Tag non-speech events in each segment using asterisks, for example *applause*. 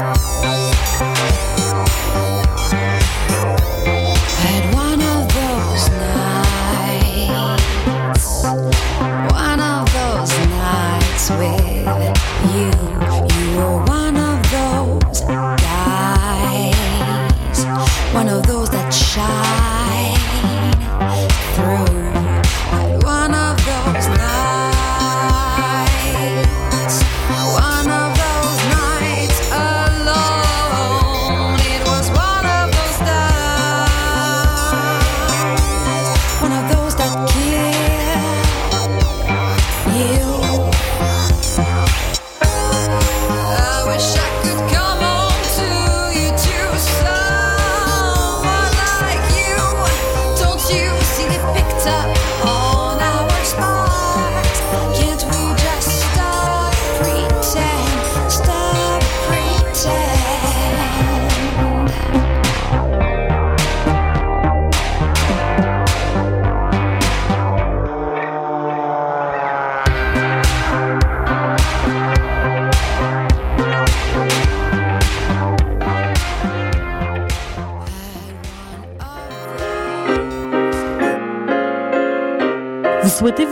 Had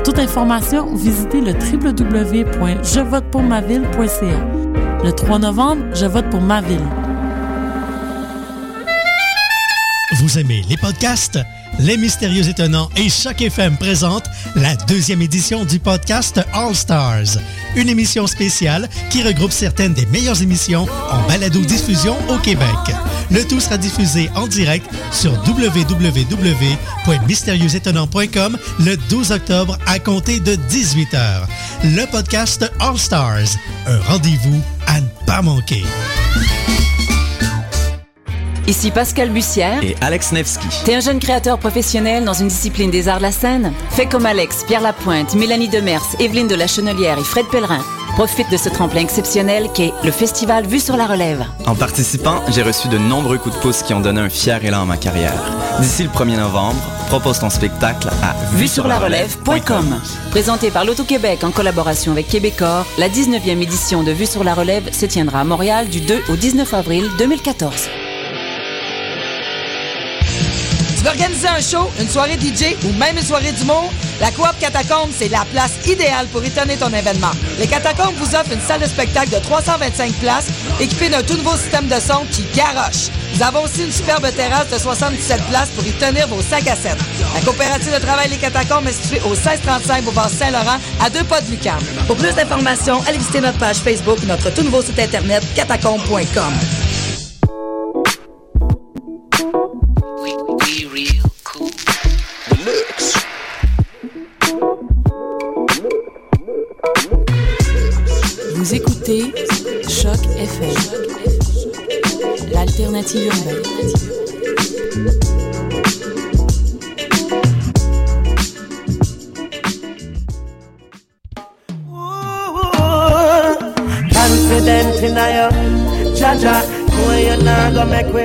Pour toute information, visitez le www.jevotepourmaville.ca. Le 3 novembre, je vote pour ma ville. Vous aimez les podcasts? Les Mystérieux Étonnants et Choc FM présentent la deuxième édition du podcast All Stars, une émission spéciale qui regroupe certaines des meilleures émissions en balado-diffusion au Québec. Le tout sera diffusé en direct sur www.mystérieuxétonnants.com le 12 octobre à compter de 18h. Le podcast All Stars, un rendez-vous à ne pas manquer. Ici Pascal Bussière. Et Alex Nevsky. T'es un jeune créateur professionnel dans une discipline des arts de la scène? Fais comme Alex, Pierre Lapointe, Mélanie Demers, Evelyne de la Chenelière et Fred Pellerin. Profite de ce tremplin exceptionnel qu'est le festival Vue sur la Relève. En participant, j'ai reçu de nombreux coups de pouce qui ont donné un fier élan à ma carrière. D'ici le 1er novembre, propose ton spectacle à Vue sur la relève.com. Présenté par l'Auto-Québec en collaboration avec Québecor, la 19e édition de Vue sur la Relève se tiendra à Montréal du 2 au 19 avril 2014. Tu veux organiser un show, une soirée DJ ou même une soirée d'humour? La Coop Catacombe, c'est la place idéale pour étonner ton événement. Les Catacombes vous offrent une salle de spectacle de 325 places équipée d'un tout nouveau système de son qui garoche. Nous avons aussi une superbe terrasse de 77 places pour y tenir vos 5 à 7. La coopérative de travail Les Catacombes est située au 1635 Boulevard Saint-Laurent à deux pas de Lucam. Pour plus d'informations, allez visiter notre page Facebook notre tout nouveau site internet catacombe.com. l'alternative urbaine. Confident in your Jaja, know you not gonna make we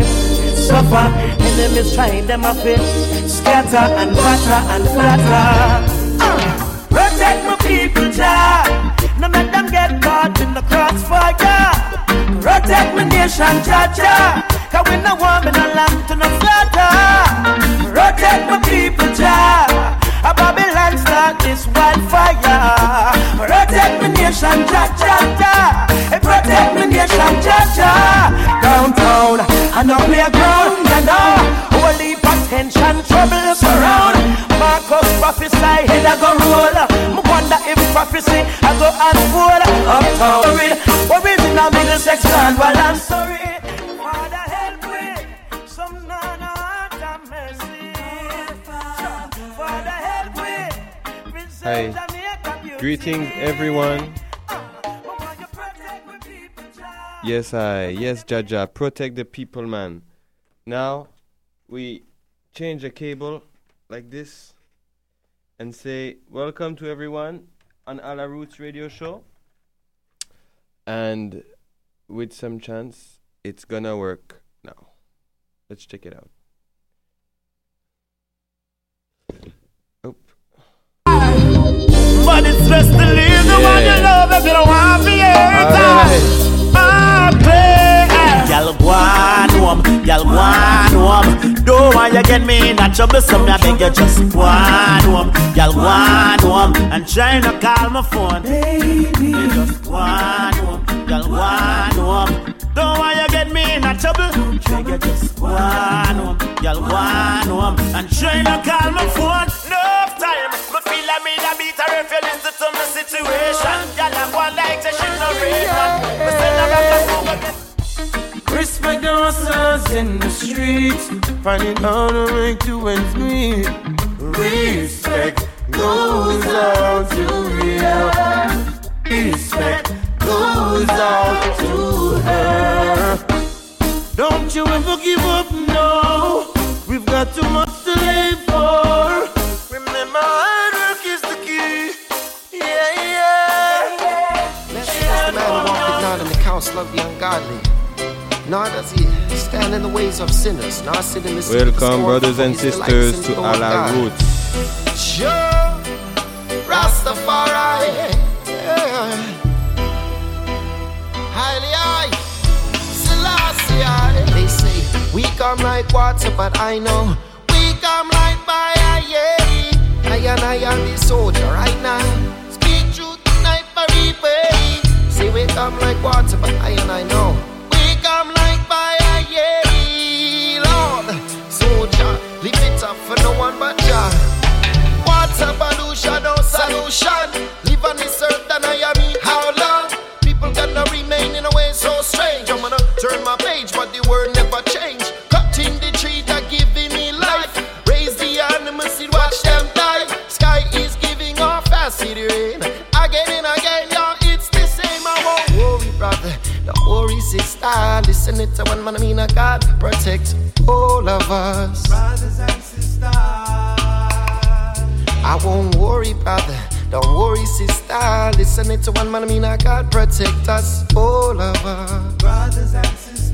suffer. Enemies trying them up it, scatter and batter and flatter. Uh, protect my people, Jah. No let them get caught in the crossfire. Protect my nation, Jaja. We no want me no land to no slaughter. Protect my people, Jah. A Babylon start this wildfire. Protect the nation, cha cha cha. Hey, Protect the nation, cha cha. Downtown, I know playground, you know. Holy potential, trouble surround. Marcus prophesy, head I go roll. Me wonder if prophecy I go unfold. Uptown, original middle sex land, well I'm sorry. Hi. Greetings, everyone. Yes, I. Yes, Jaja. Protect the people, man. Now, we change a cable like this and say welcome to everyone on A La Roots radio show. And with some chance, it's gonna work now. Let's check it out. But it's best to leave the one you love if you don't want to be hurt. Y'all go on home, y'all go on home. Don't want you get me in a trouble, so I beg you just go on home. Y'all go on home and try not call my phone. Baby, just go on home, y'all go on home. Don't want you get me in a trouble, beg you just go on home. Y'all go on home and try call my phone. No if you listen to my situation. Y'all am one like say she no reason. Me say no rock and roll again. Respect the hustlers in the streets, finding how to make two ends meet. Respect goes out to you. Respect goes out to her. Don't you ever give up, no. We've got too much not in the counsel of the ungodly, nor does he stand in the ways of sinners, nor sit in the Welcome, brothers and sisters, to the Lord A La God. Roots. Sure, Rastafari. Yeah. Highly high. Selassie. I. They say we come like water, but I know we come like fire. Yeah. I and I am the soldier right now. Speak truth tonight for repay. We come like water, but I and I know we come like fire. Yeah. Lord, soldier, live it up for no one but Jah. What's a pollution, no solution? Live on this earth and I am me. How long? People gonna remain in a way so strange. I'm gonna turn my Sister. Listen it to one man, I mean, a God protect all of us. Brothers and sisters. I won't worry, brother. Don't worry, sister. Listen it to one man, I mean, I God protect us, all of us. Brothers and sisters.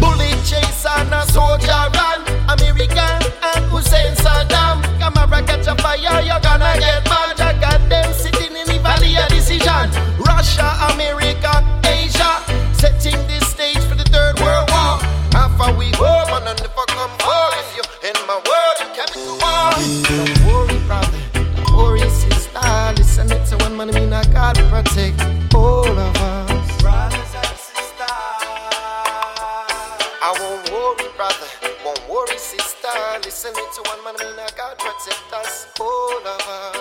Bullet chase and a soldier run. American and Hussein Saddam. Camera catch a fire, you're gonna get mad. I got them sitting in the valley of decision. Russia, America, Asia. Setting the stage for the third world war. Half a week war, man, I never come for. If you in my world, you can't be war. Don't worry, brother. Don't worry, sister. Listen it to one man, I mean, I God protect all of us. Brothers and sisters. I won't worry, brother. Won't worry, sister. Listen to one man, I mean, I God protect us, all of us.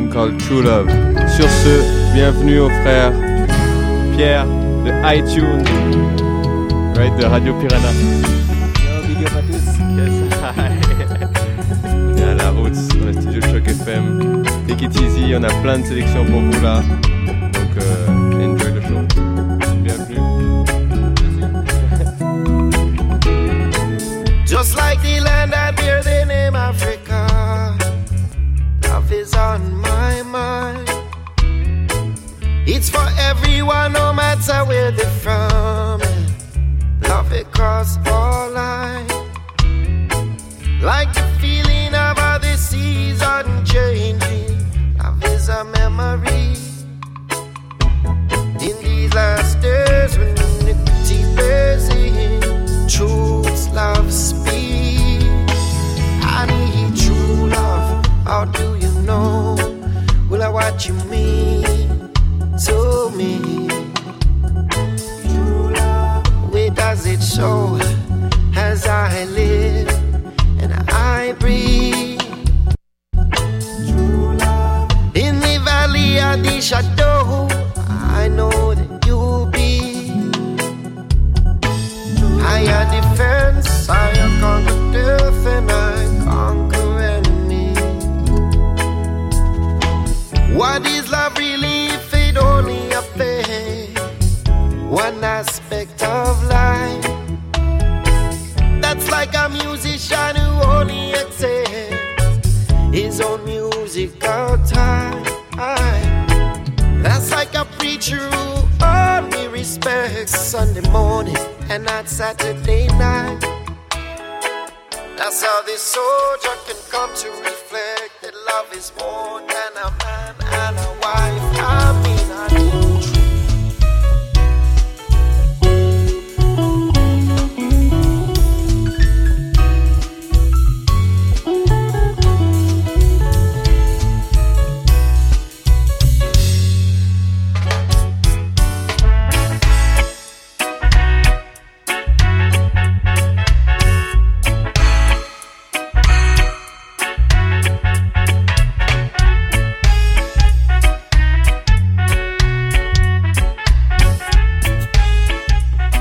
Tune called True Love. Sur ce, bienvenue au frère Pierre de iTunes, right, de Radio Piranha. big up à tous. Yes, hi. *laughs* On est à la route, dans le studio Choc FM. Take it easy, on a plein de sélections pour vous là. Matter where they're from.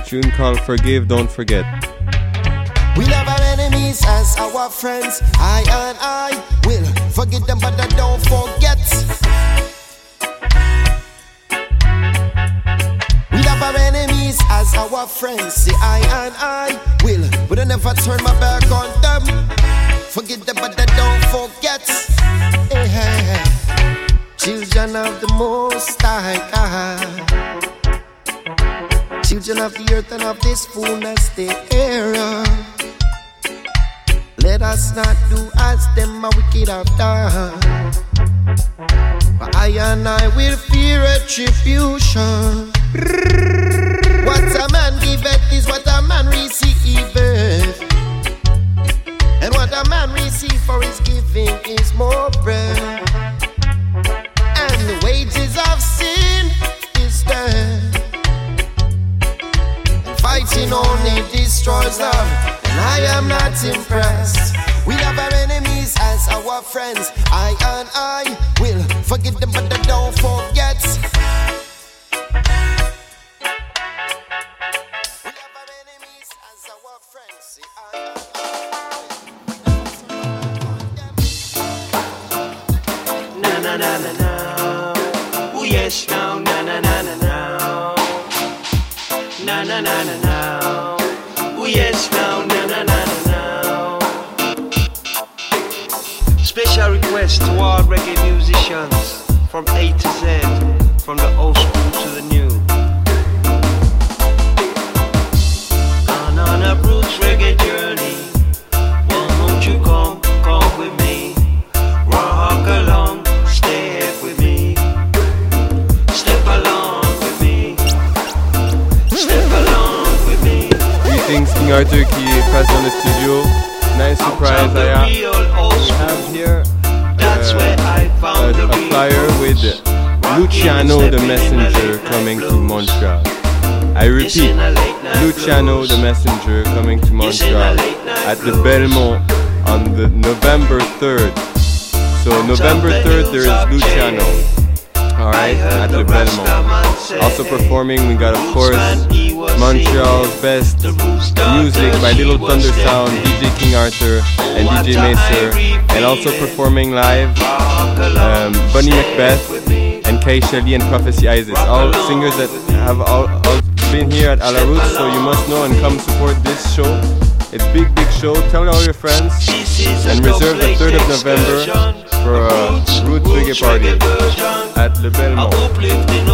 Tune called Forgive, Don't Forget. We love our enemies as our friends. I and I will forget them, but I don't forget. We love our enemies as our friends. Say I and I will, but I never turn my back on them. Forget them, but I don't forget. Hey, hey, hey. Children of the Most High God. Children of the earth and of this fullness thereof. Let us not do as them a wicked have done. But I and I will fear retribution. What a man giveth is what a man receiveth. And what a man receive for his giving is more bread. And the wages of sin Fighting only destroys love, and I am not impressed. We love our enemies as our friends. I and I will forgive them, but they don't forget. We love our enemies as our friends. Na na na na na. Oh yes now, na na na na na. Na na na na to all reggae musicians from A to Z, from the old school to the new. On on a roots reggae journey. Won't you come, come with me? Rock along, step with me. Step along with me. Step along with me. Greetings, King Arthur qui passe dans le studio. Nice surprise. We have here That's where I a, found the a flyer with Luciano the Messenger coming to Montreal. I repeat, Luciano the Messenger coming to Montreal at the Belmont on the November 3rd. So November 3rd there is Luciano. Alright, at the Belmont. Also performing we got of course Montreal's best music by Little Thunder Sound, DJ King Arthur and DJ Macer. And also performing live um, Bunny Macbeth and Kay Shelley and Prophecy Isis. All singers that have all, all been here at A La Roots, so you must know and come support this show. It's big, big show. Tell all your friends and reserve the 3rd of November for a Roots Reggae party at Le Belmont. uplifting,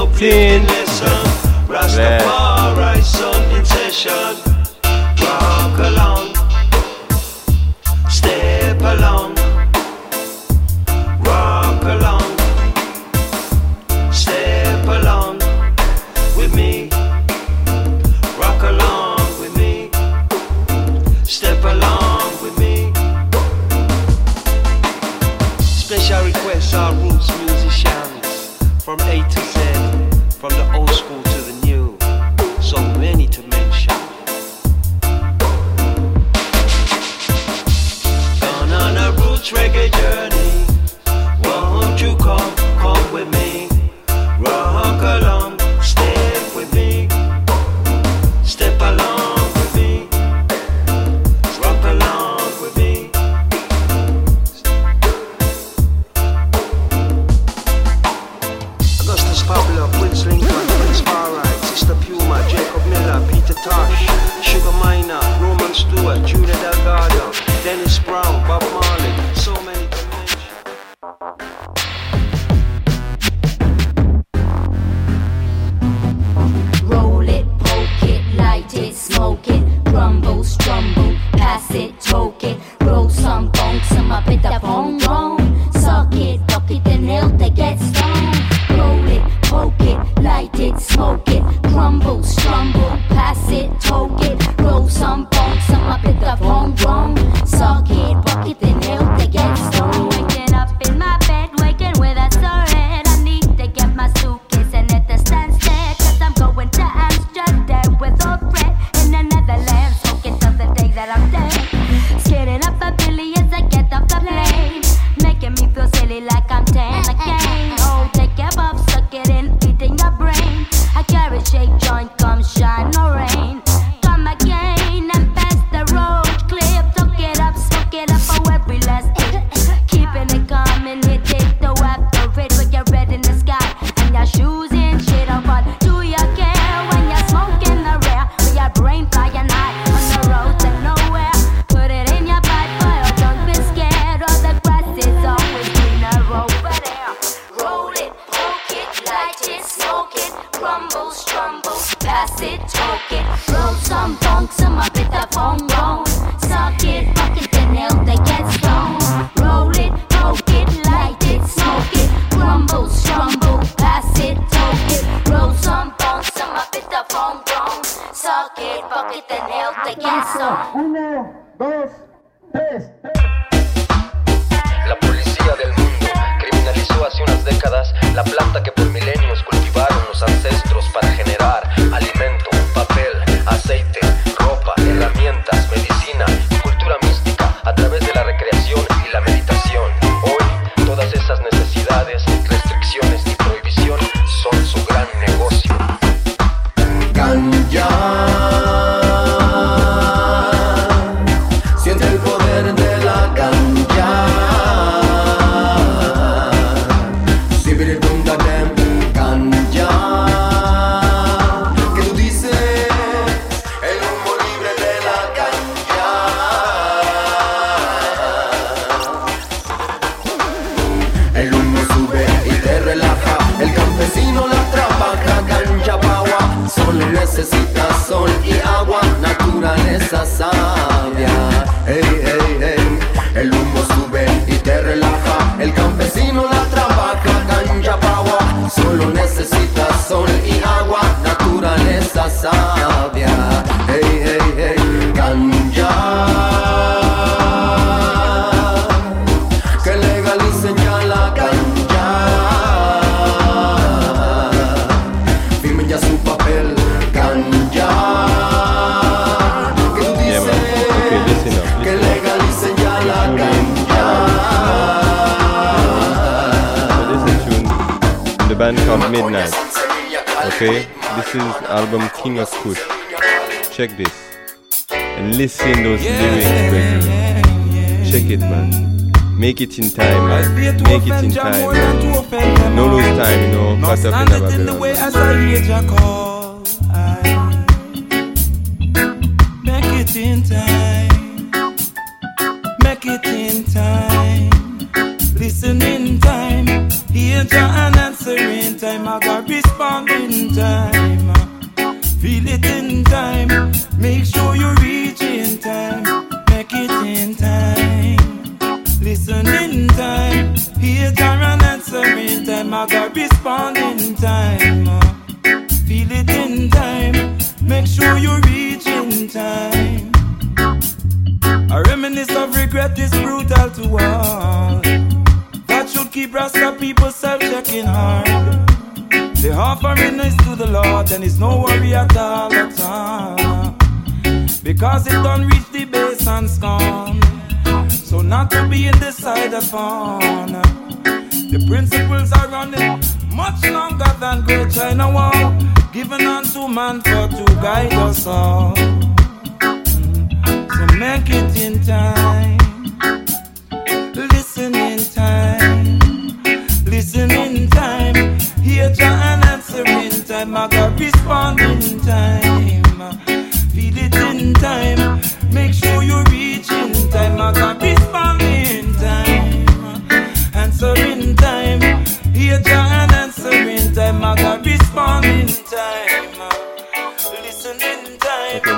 que tenía queso. Uno, dos, tres, tres. La policía del mundo criminalizó hace unas décadas la planta que album King of Kush. Check this. And listen those lyrics, Check it, man. Make it in time, man. Make it in time. Man. No lose time, you know. Pass up in the Babylon. because it don't reach the base and scorn. So not to be in the side of upon. The principles are running much longer than Great China Wall, given unto man for to guide us all. So make it in time, listen in time, listen in time. Hear John answer in time, I got respond in time.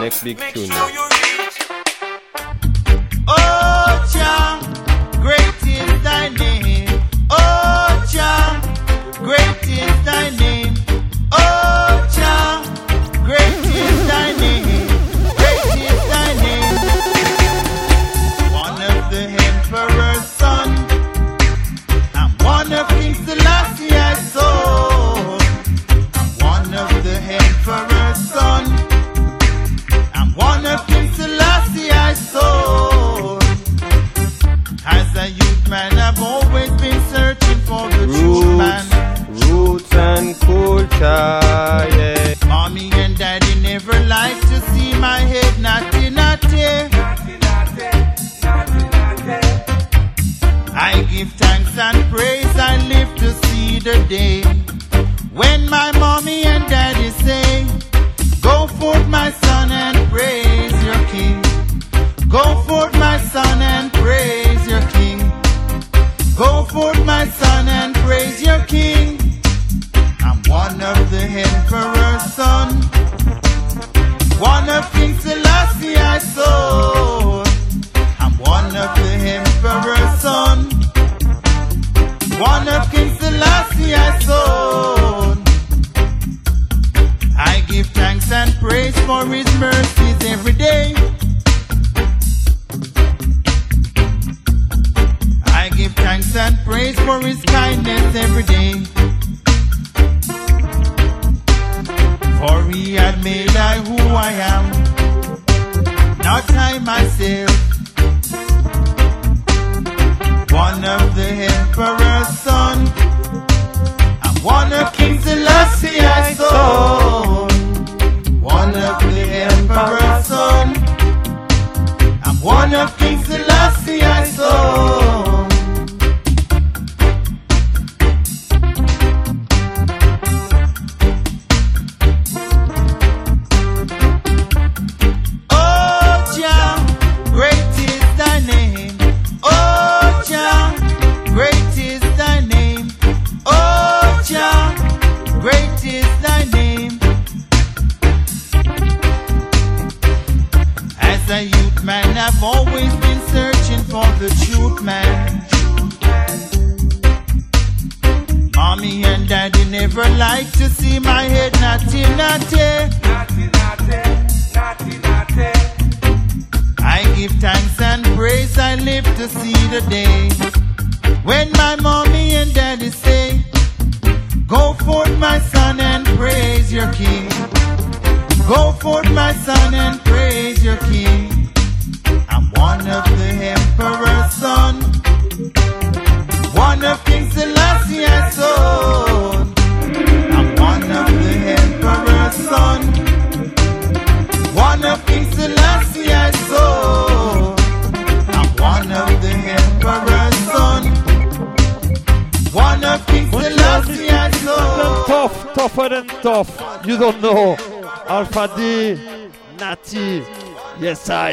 next big tune.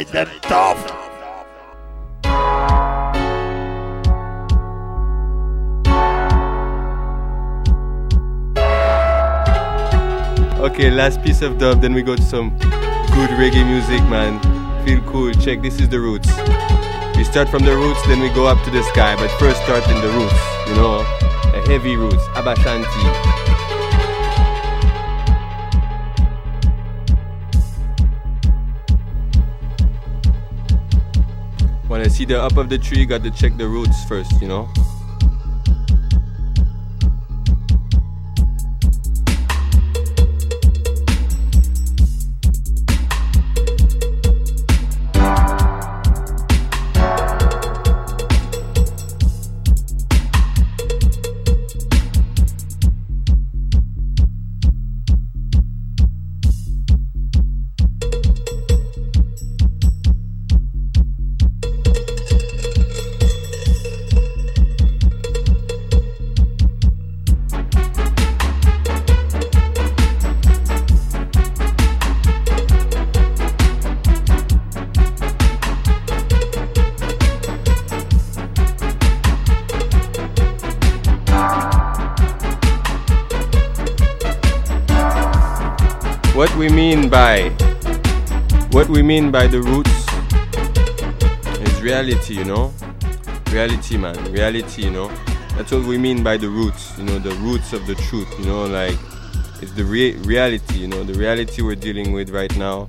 Them. Okay, last piece of dub, then we go to some good reggae music, man. Feel cool. Check, this is the roots. We start from the roots, then we go up to the sky, but first start in the roots, you know, the heavy roots, Aba Shanti. See the up of the tree, got to check the roots first, you know. What we mean by what we mean by the roots is reality you know? Reality man. Reality you know? That's what we mean by the roots you know? The roots of the truth you know? Like it's the rea- reality you know? The reality we're dealing with right now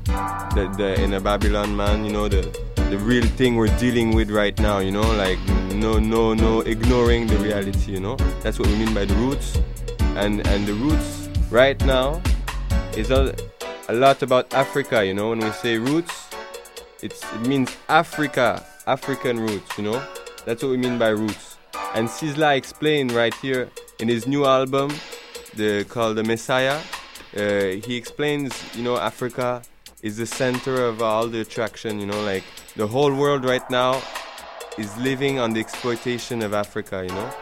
the, the in a babylon man you know? The the real thing we're dealing with right now you know? Like no no no ignoring the reality you know? That's what we mean by the roots. And and the roots right now is a, a lot about Africa, you know. When we say roots, it's, it means Africa, African roots, you know. That's what we mean by roots. And Sizzla explained right here in his new album, the called The Messiah. Uh, he explains, you know, Africa is the center of all the attraction, you know, like the whole world right now is living on the exploitation of Africa, you know?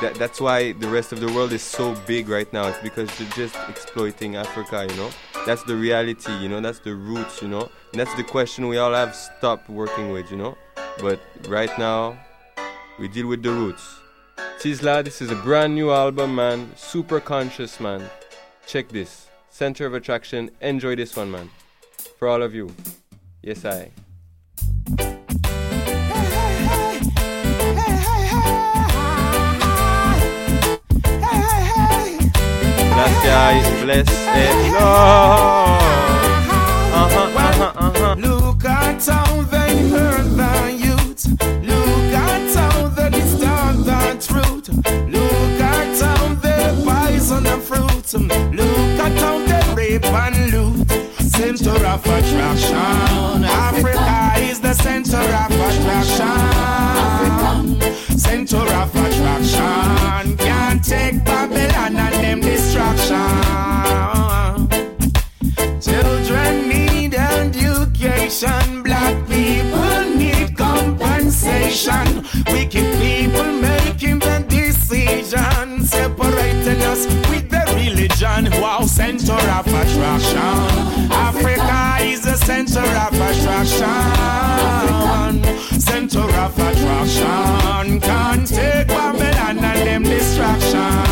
That, that's why the rest of the world is so big right now. It's because they're just exploiting Africa, you know? That's the reality, you know? That's the roots, you know? And that's the question we all have stopped working with, you know? But right now, we deal with the roots. Sizzla, this is a brand new album, man. Super conscious, man. Check this. Center of attraction. Enjoy this one, man. For all of you. Yes, I. Bless guys, bless and Lord. Uh-huh, uh-huh, uh-huh. Look at how they hurt the youth. Look at how they distort the truth. Look at how they poison the fruit. Look at how they rape and loot. Center of attraction. Africa is the center of attraction. Center of attraction. Can't take Babylon and them Children need education. Black people need compensation. Wicked people making the decision, separating us with the religion. Wow, center of attraction. Africa is the center of attraction. Center of attraction. Can't take Babylon and them distraction.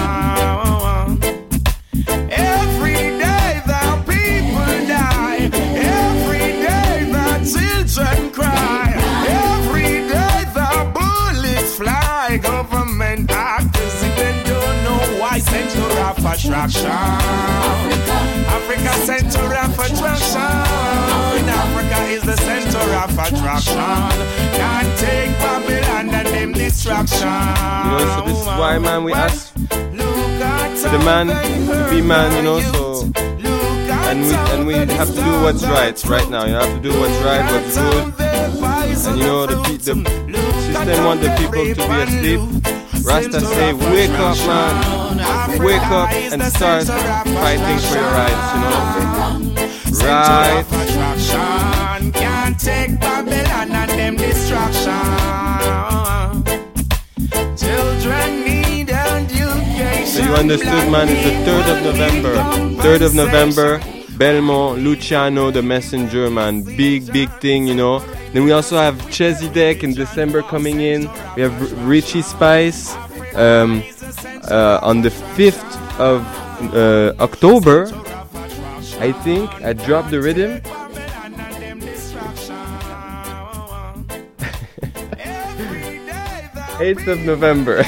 Attraction. Africa, Africa center of attraction. Africa is the center of attraction. Can't take Babylon and them distraction. You know, so this is why, man, we ask for the man to be man, you know, so. And we, and we have to do what's right right now. You have to do what's right, what's good. And you know, the, the system want the people to be asleep. Rasta say, wake up, man. Wake up and start fighting for your rights, you know. Right. Can't take Babylon and them distraction. Children need education. So you understood, man, it's the 3rd of November. 3rd of November, Belmont, Luciano, the messenger, man. Big, big thing, you know. Then we also have Chezidek in December coming in. We have R- Richie Spice um, uh, on the 5th of uh, October. I think I dropped the rhythm. *laughs* Eighth of November. *laughs*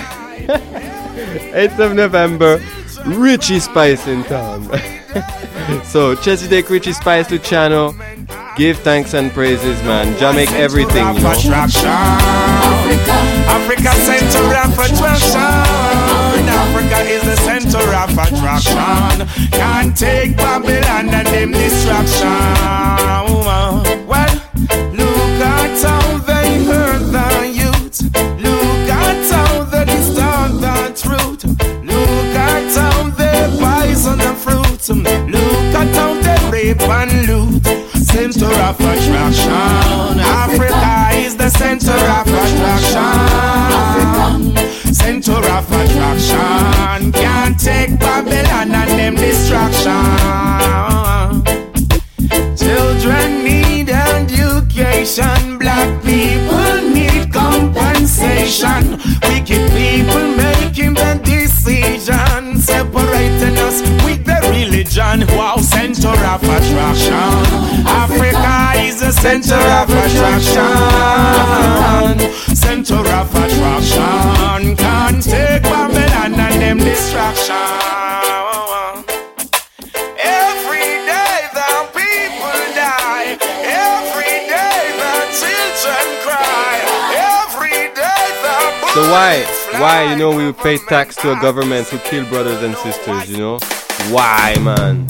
8th of November, Richie Spice in town. *laughs* so, Chezidek, Richie Spice, Luciano, give thanks and praises, man. Jah make everything, you know. Attraction. Africa center of attraction. Africa is the center of attraction. Can't take Babylon and them distraction. Well, look at how they hurt the youth. Look at how they distort the truth. Look at how they poison the fruit. Look at how they rape and loot. Center of attraction. Africa is the center of attraction. Center of attraction. Can't take Babylon and them distraction. Children need education. Black people need compensation. Wicked people making the religion. Wow, center of attraction. Africa is the center of attraction. Center of attraction. Can't take Babylon and them distraction. Why, why, you know, we pay tax to a government who kill brothers and sisters, you know? Why, man?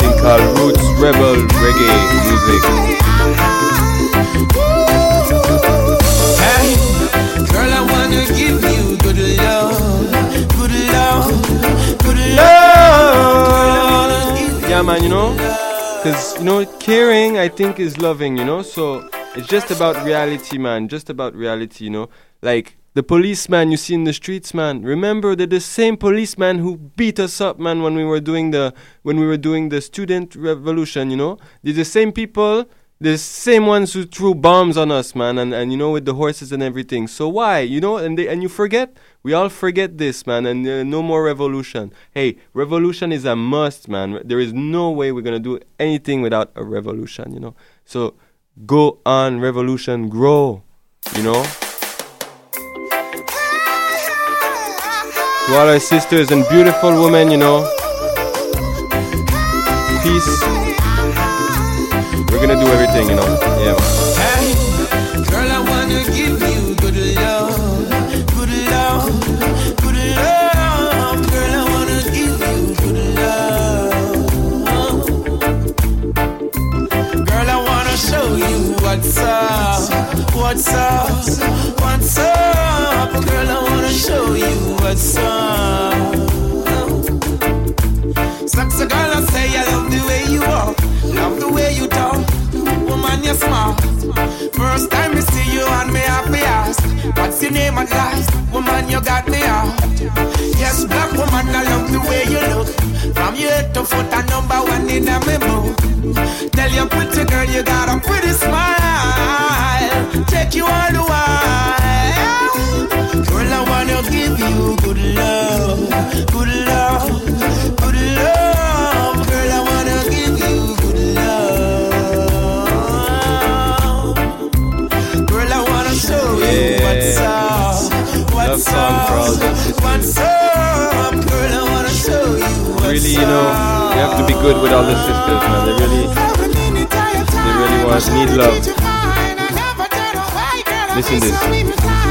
Thing called Roots Rebel Reggae Music. Because, you know, caring, I think, is loving, you know? So it's just about reality, man. Just about reality, you know? Like, the policeman you see in the streets, man. Remember, they're the same policeman who beat us up, man, when we were doing the when we were doing the student revolution. You know, they're the same people, the same ones who threw bombs on us, man, and, and you know with the horses and everything. So why, you know, and they, and you forget. We all forget this, man, and uh, no more revolution. Hey, revolution is a must, man. There is no way we're gonna do anything without a revolution, you know. So go on, revolution, grow, you know. To all our sisters and beautiful women, you know. Peace. Gonna do everything, you know. Yeah. man. Girl, I wanna give you good love, good love, good love. Girl, I wanna give you good love. Girl, I wanna show you what's up, what's up, what's up. Girl, I wanna show you what's up. Sexy girl, I say I love the way you walk, love the way you talk. Woman, you're smart. First time I see you and me happy ask What's your name at last? Woman, you got me out. Yes, black woman, I love the way you look. From your head to foot, a number one in a memo Tell your pretty girl you got a pretty smile. Take you all the while. Girl, I wanna give you good love Good love, good love song for all the up, sisters. what's up Girl, I wanna show you Really, you know, you have to be good with all the sisters, man. They really, they really want need love. Listen this.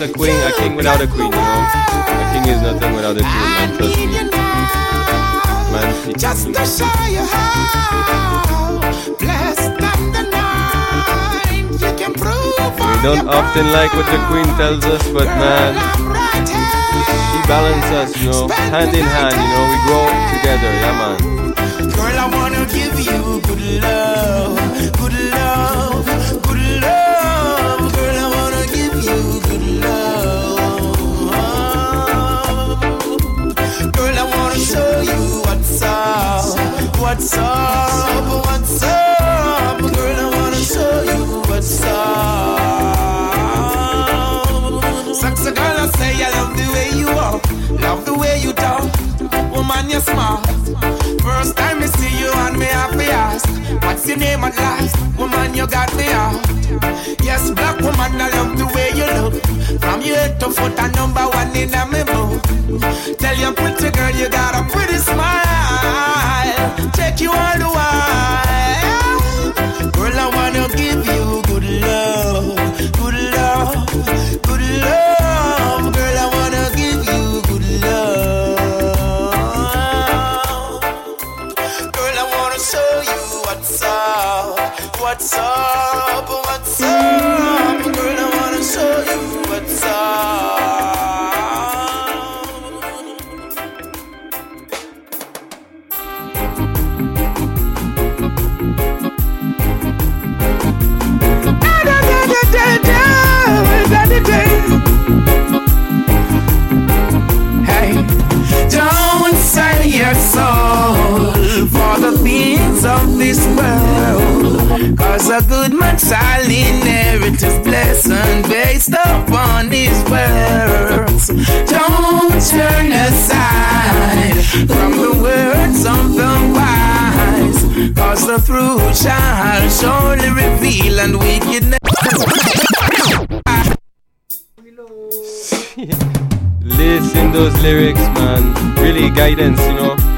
A queen? A king without a queen, you know? A king is nothing without a queen, man. Trust me. Man, see. Just to show you how blessed I'm the night. You can prove We don't often like what the queen tells us, but man, she balances us, you know, hand in hand, you know, we grow together, yeah, man. Girl, I wanna give you good love, good love, good love. Show you what's up, what's up, what's up. Girl, I wanna show you what's up. Sexy girl, I say I love the way you walk, love the way you talk. Woman, you're smart. First time I see you and me happy ask What's your name at last? Woman, you got me out Yes, black woman, I love the way you look From your head to foot, a number one in a memo Tell your pretty girl you got a pretty smile. Take you all the while. Girl, I wanna give you good love Good love, good love. Girl, I wanna give you good love. Girl, I wanna show you what's up, what's up, this world. Cause a good man shall inherit his blessing based upon his words. Don't turn aside from the words of the wise. Cause the fruit shall surely reveal and wickedness. Listen those lyrics, man. Really guidance, you know.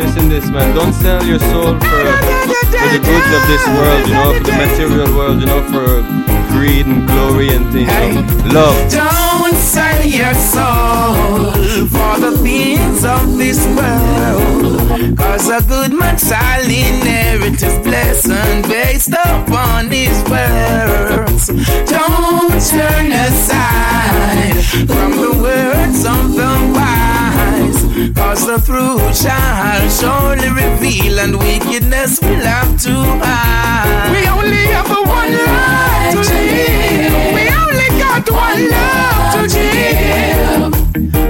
Listen this, man. Don't sell your soul for, for the goods of this world, you know, for the material world, you know, for greed and glory and things. No. Love. Sell your soul for the things of this world. Cause a good man shall inherit his blessing based upon his words. Don't turn aside from the words of the wise. Cause the fruit shall surely reveal and wickedness will have to hide. We only have a one life to live. We only got one love to give.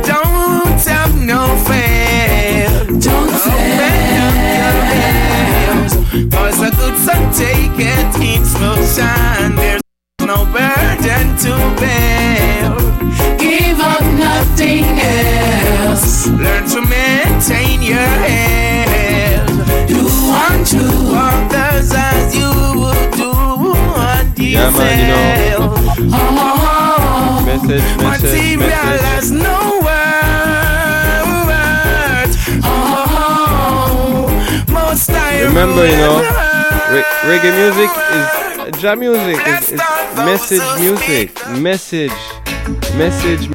Don't have no fear. Don't fear. Cause a good sun taketh its will shine. There's no burden to bear. Give up nothing else. Learn to maintain your health. Do unto others as you would do unto Yeah, man, you know. Message, message, message. no worth. Oh, most I Remember, you know, re- reggae music is jam music, is message music, message, message.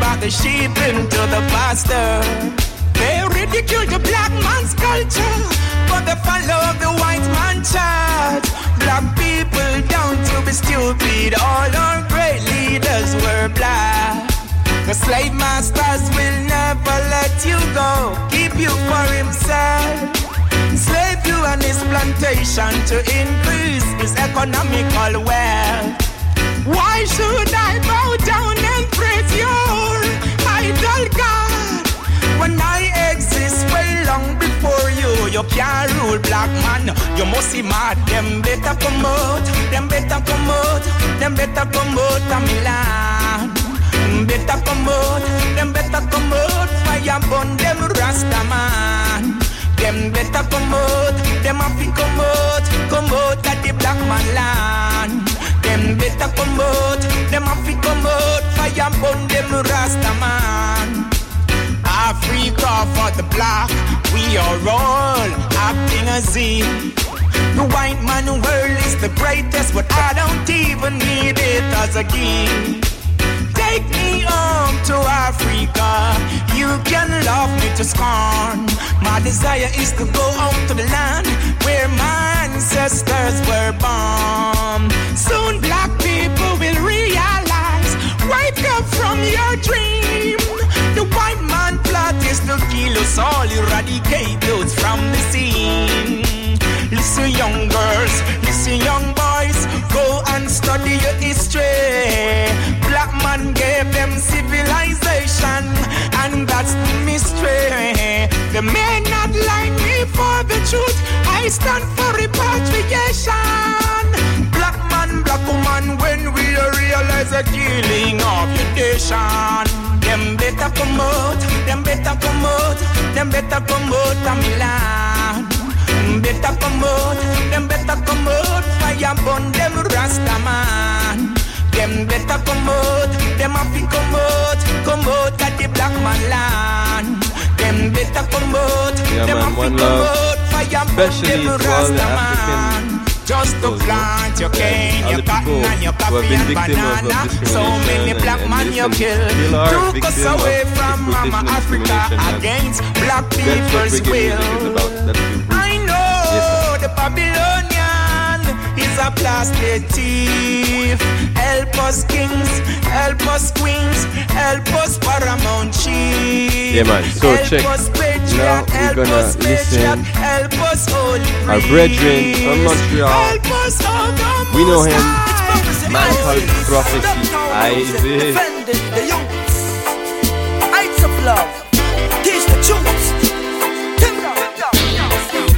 Back the sheep into the pasture. They ridicule the black man's culture, but they follow of the white man chart. Black people down to be stupid, all our great leaders were black. The slave masters will never let you go, keep you for himself. Slave you on his plantation to increase his economical wealth. Why should I bow down and praise your idol God when I exist way long before you? You can't rule black man. You must see mad. Them better come out. Them better come out. Them better come out of me land. Better come out. Them better come out. Fire burn them Rasta man. Them better come out. Them have to come out. Come out at the black man land. Them better come out. Them have to come out. Fire burn them Rasta man. Africa for the black, we are all acting as if the white man world is the greatest, but I don't even need it as a gift. Take me home to Africa. You can love me to scorn. My desire is to go home to the land where my ancestors were born. Soon black people will realize. Wake up from your dream. The white man plot is to kill us all, eradicate those from the scene. Listen, young girls, listen, young boys, go and study your history. Gave them civilization, and that's the mystery. They may not like me for the truth, I stand for repatriation. Black man, black woman, when we realize the killing of your nation. Them better come out, them better come out, them better come out of me land. Better come out, them better come out, fire burn them Rasta man. Them better come out, them have to come out, come out at the black man land. Them better come out, Yeah, them have to come out, fire Especially them to the Rasta Just to plant your cane, your cotton and your coffee and banana. So many black man you kill. Took us away from mama Africa against black people's will. about. That's the root. I know the Babylonian is a plastic thief. Help us kings, help us queens, help us paramount chief. Yeah, man. So help check. us Now we're help gonna us listen help us holy our brethren from Montreal. Help us oh, all We know him. Man called Prophecy. Isaac. Defending the youth. Heights of love. Teach the truth.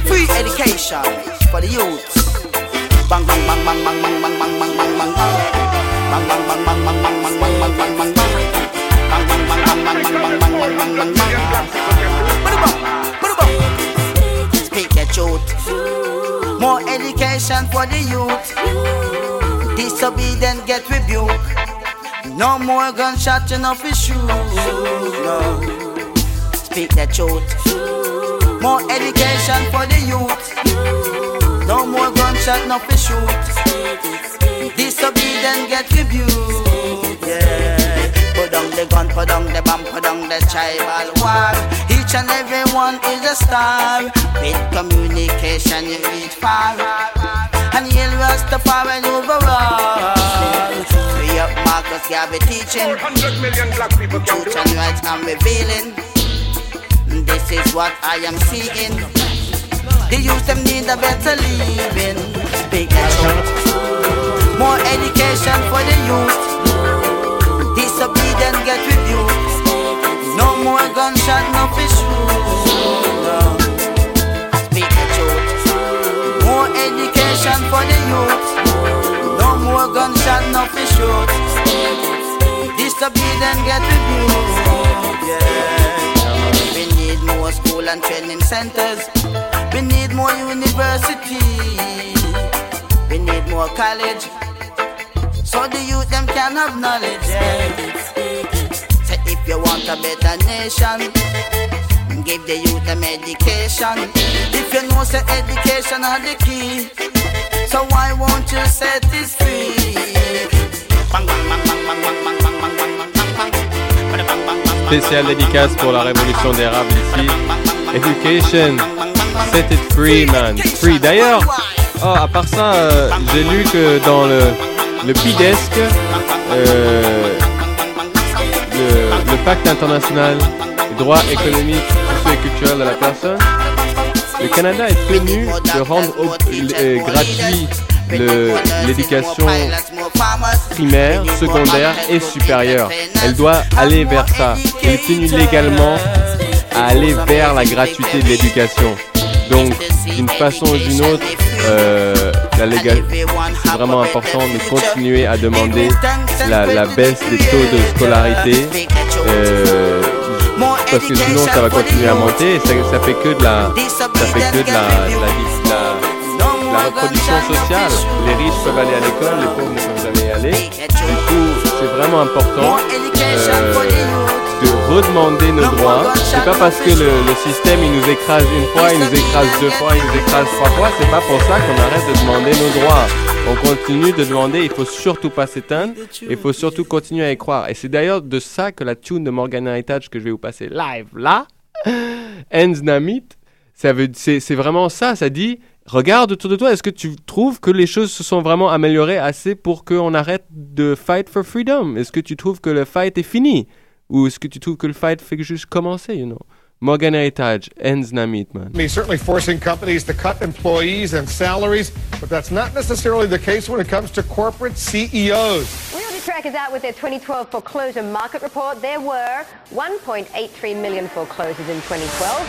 Free education for the youth. Bang bang bang bang bang bang bang bang bang bang bang bang. Bang bang bang bang bang bang bang bang bang bang. Speak the truth. More education for the youth. Disobedient get rebuke. No more gunshots in off his shoes. No. Speak the truth. More education for the youth. No more gunshot in off his shoot. Disobedient get rebuke. Yeah. Put down the gun, put down the bomb, put down the tribal war. Each and every one is a star. With communication you reach far. And he'll Rastafari overall. Free up Marcus Garvey teaching. 100 million black people Truth and rights I'm revealing. This is what I am seeing. The youth them need a better living. Big truth. More education for the youth. Disobedient get rebuked. No more gunshot, no fish. Speak the truth. More education for the youth. No more gunshot, no fish. Disobedient get rebuked. Yeah. We need more school and training centers. We need more university. We need more college. So the youth them can have knowledge. If you want a better nation, give the youth them education. If you know say education are the key, so why won't you set this free? Spécial dédicace pour la révolution des ici. Education set it free, man. Free. D'ailleurs, oh, à part ça, euh, j'ai lu que dans le, le PIDESC, euh, le, pacte international des droits économiques, sociaux et culturels de la personne, le Canada est tenu de rendre euh, gratuit l'éducation primaire, secondaire et supérieure. Elle doit aller vers ça. Elle est tenue légalement à aller vers la gratuité de l'éducation. Donc, d'une façon ou d'une autre, euh, la légal... c'est vraiment important de continuer à demander la, baisse des taux de scolarité. euh, parce que sinon ça va continuer à monter et ça, ça fait que de la ça fait que de la, la reproduction sociale. Les riches peuvent aller à l'école, les pauvres ne peuvent jamais y aller. Du coup, c'est vraiment important euh, de redemander nos droits. C'est pas parce que le, le système il nous écrase une fois, il nous écrase deux fois, il nous écrase trois fois, c'est pas pour ça qu'on arrête de demander nos droits. On continue de demander, il faut surtout pas s'éteindre, il faut surtout continuer à y croire. Et c'est d'ailleurs de ça que la tune de Morgan Heritage que je vais vous passer live là, *laughs* Ends Namit, c'est vraiment ça, ça dit, regarde autour de toi, est-ce que tu trouves que les choses se sont vraiment améliorées assez pour qu'on arrête de fight for freedom? Est-ce que tu trouves que le fight est fini? Ou est-ce que tu trouves que le fight fait que juste commencer, you know Morgan Heritage, Ends Namit, man. Me certainly forcing companies to cut employees and salaries, but that's not necessarily the case when it comes to corporate CEOs. RealtyTrac is out with their 2012 foreclosure market report. There were 1.83 million foreclosures in 2012.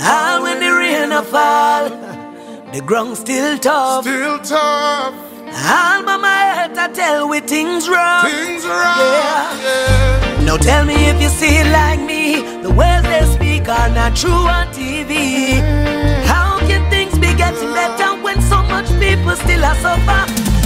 And when the rain a fall, *laughs* the ground still tough. Still tough. All by my head I tell we things wrong. Things wrong. Yeah. Now tell me if you see it like me. The words they speak are not true on TV. Mm. How can things be getting better when so much people still are suffer?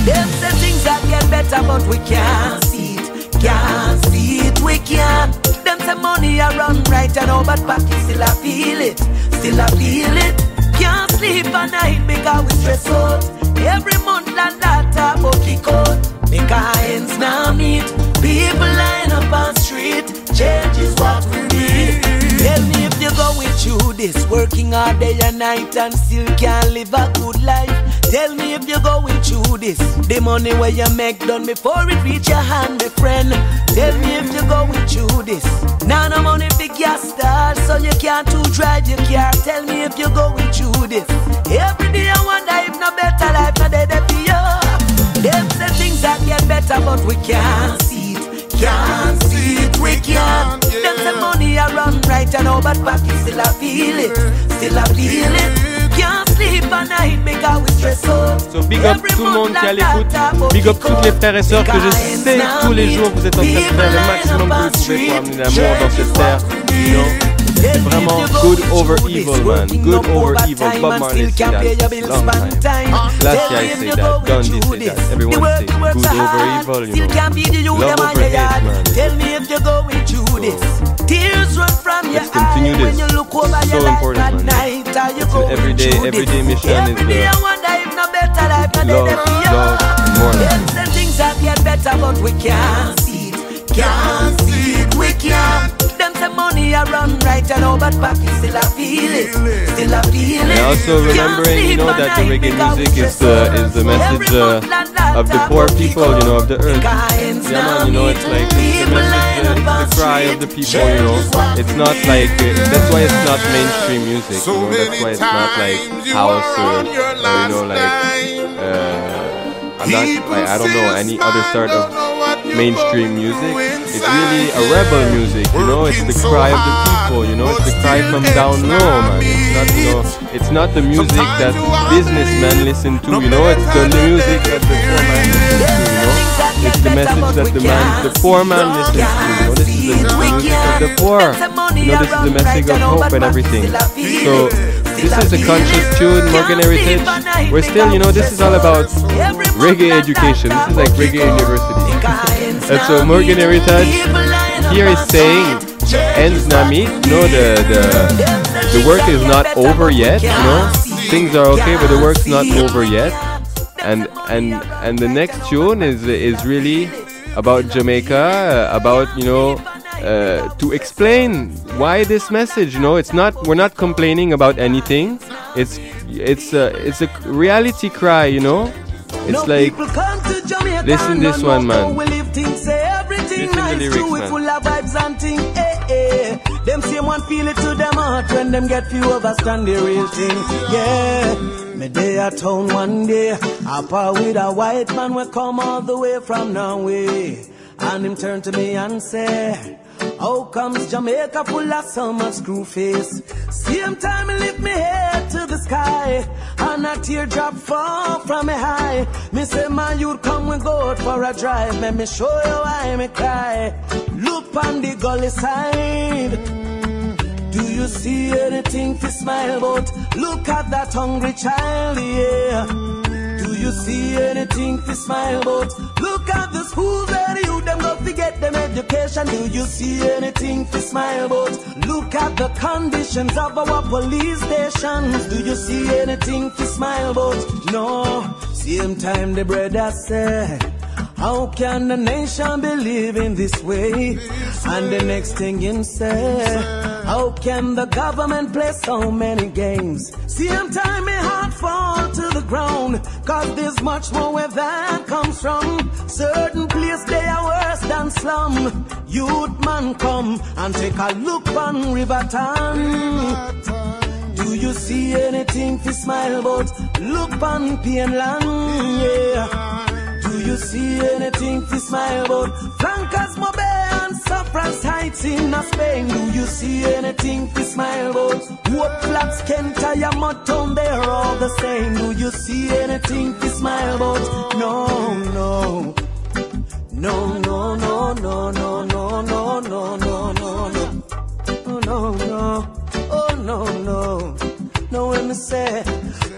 Them say things that get better, but we can't see it. Can't see it, we can't. Them say money I run right and all, but pocket still I feel it. Still I feel it. Can't sleep at night because we stress out. Every month and that about kick out. Make our ends now meet. People line up on street. Change is what we need. Tell me if you go going through this, working all day and night and still can't live a good life. Tell me if you're going through this. The money where you make done before it reach your hand, my friend. Tell me if you're going through this. Now no money for gas stars, so you can't to drive your car. Tell me if you're going through this. Every day I wonder if no better life no dead for you. Them say things that get better, but we can't see it. Can't see it, we can't. Them say money I run right and all, but pocket still I feel it. Still I feel it. Can't sleep at night because we stress out. So big up tout le monde qui à l'écoute. Big up toutes les frères et sœurs que je sais tous les jours vous êtes en train de faire le maximum que vous pouvez pour amener l'amour dans cette terre. You know? C'est vraiment good over evil, man. Good over evil. Bob Marley say that long time. Last year I say that. Gandhi say that. Everyone say good over evil, you know. Love over hate, man. Tell me if you're going through this. Tears run from your Let's continue eye this. when you look over It's your so life important, at man. night. Are you It's an everyday, everyday mission is Every day I the wonder if no better life no love, love, more Them say things that get better, but we can't see it. Can't see it, we can't. Them say money I run right and all, but pocket still I feel it. Still I feel it. And also remembering, you know, that the reggae music is the is the message uh, of the poor people, you know, of the earth. Yeah, man, you know, it's like it's the message, uh, it's the cry of the people, you know. It's not like uh, that's why it's not mainstream music, you know. That's why it's not like house or, or you know, like uh, I'm not like I don't know any other sort of mainstream music. It's really a rebel music, you know. It's the cry of the people, you know. It's the cry from down low, man. It's not, you know, it's not the music that businessmen listen to, you know. It's the music that the poor man listens to, you know. It's the message that the man, the poor man listens to, you know. This is the, music of the poor. You know, this is the message of hope and everything. So. This is a conscious tune, Morgan Heritage. We're still, you know, this is all about reggae education. This is like reggae university. And so Morgan Heritage here is saying, ends nami, you know, the, the, the work is not over yet, you know. Things are okay, but the work's not over yet. And and and the next tune is is really about Jamaica, uh, about you know, uh, to explain why this message. You know, it's not we're not complaining about anything. It's it's a it's a reality cry. You know, it's like listen this one, man. We live things, say everything Listen the nice, lyrics, do it man. full of vibes and thing. Eh, eh. Them same one feel it to them heart when them get few overstand the real thing. Yeah. Me day at town one day, up with a white man we come all the way from Norway. And him turn to me and say, How comes Jamaica full of much screw face? Same time he lift me head to the sky, and a teardrop fall from me high. Me say, man, you come we go for a drive. Let me show you why me cry. Look on the gully side. Do you see anything to smile about? Look at that hungry child, yeah. Do you see anything to smile about? Look at the schools where the youth them go to get them education. Do you see anything to smile about? Look at the conditions of our police stations. Do you see anything to smile about? No. Same time the brother said. How can the nation be living this way? And the next thing him say, How can the government play so many games? Same time my heart fall to the ground, cause there's much more where that comes from. Certain place they are worse than slum. Youth man come and take a look on Riverton. Do you see anything to smile about? Look on Pienland, yeah. Do you see anything to smile about? Flankers Mobay and Cyprus Heights in Spain. Do you see anything to smile about? What flats mud town, they're all the same. Do you see anything to smile about? No, no. No, no, no, no, no, no, no, no, no, no, no. Oh, no, no. Oh, no, no. No, when me say,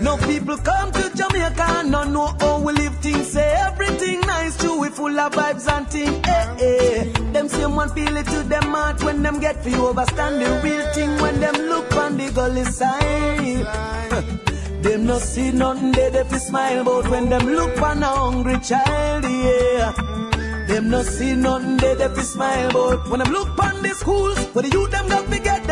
no people come to Jamaica not know how we live things. Say everything nice, too, we full of vibes and things. Eh, eh. Them same one feel it to them heart when them get you overstand the real thing when them look on the gully side. *laughs* Them no see nothing they they fi smile about when them look on a hungry child, yeah. Them no see nothing they they fi smile about. When them look pon the schools, where the youth them got to get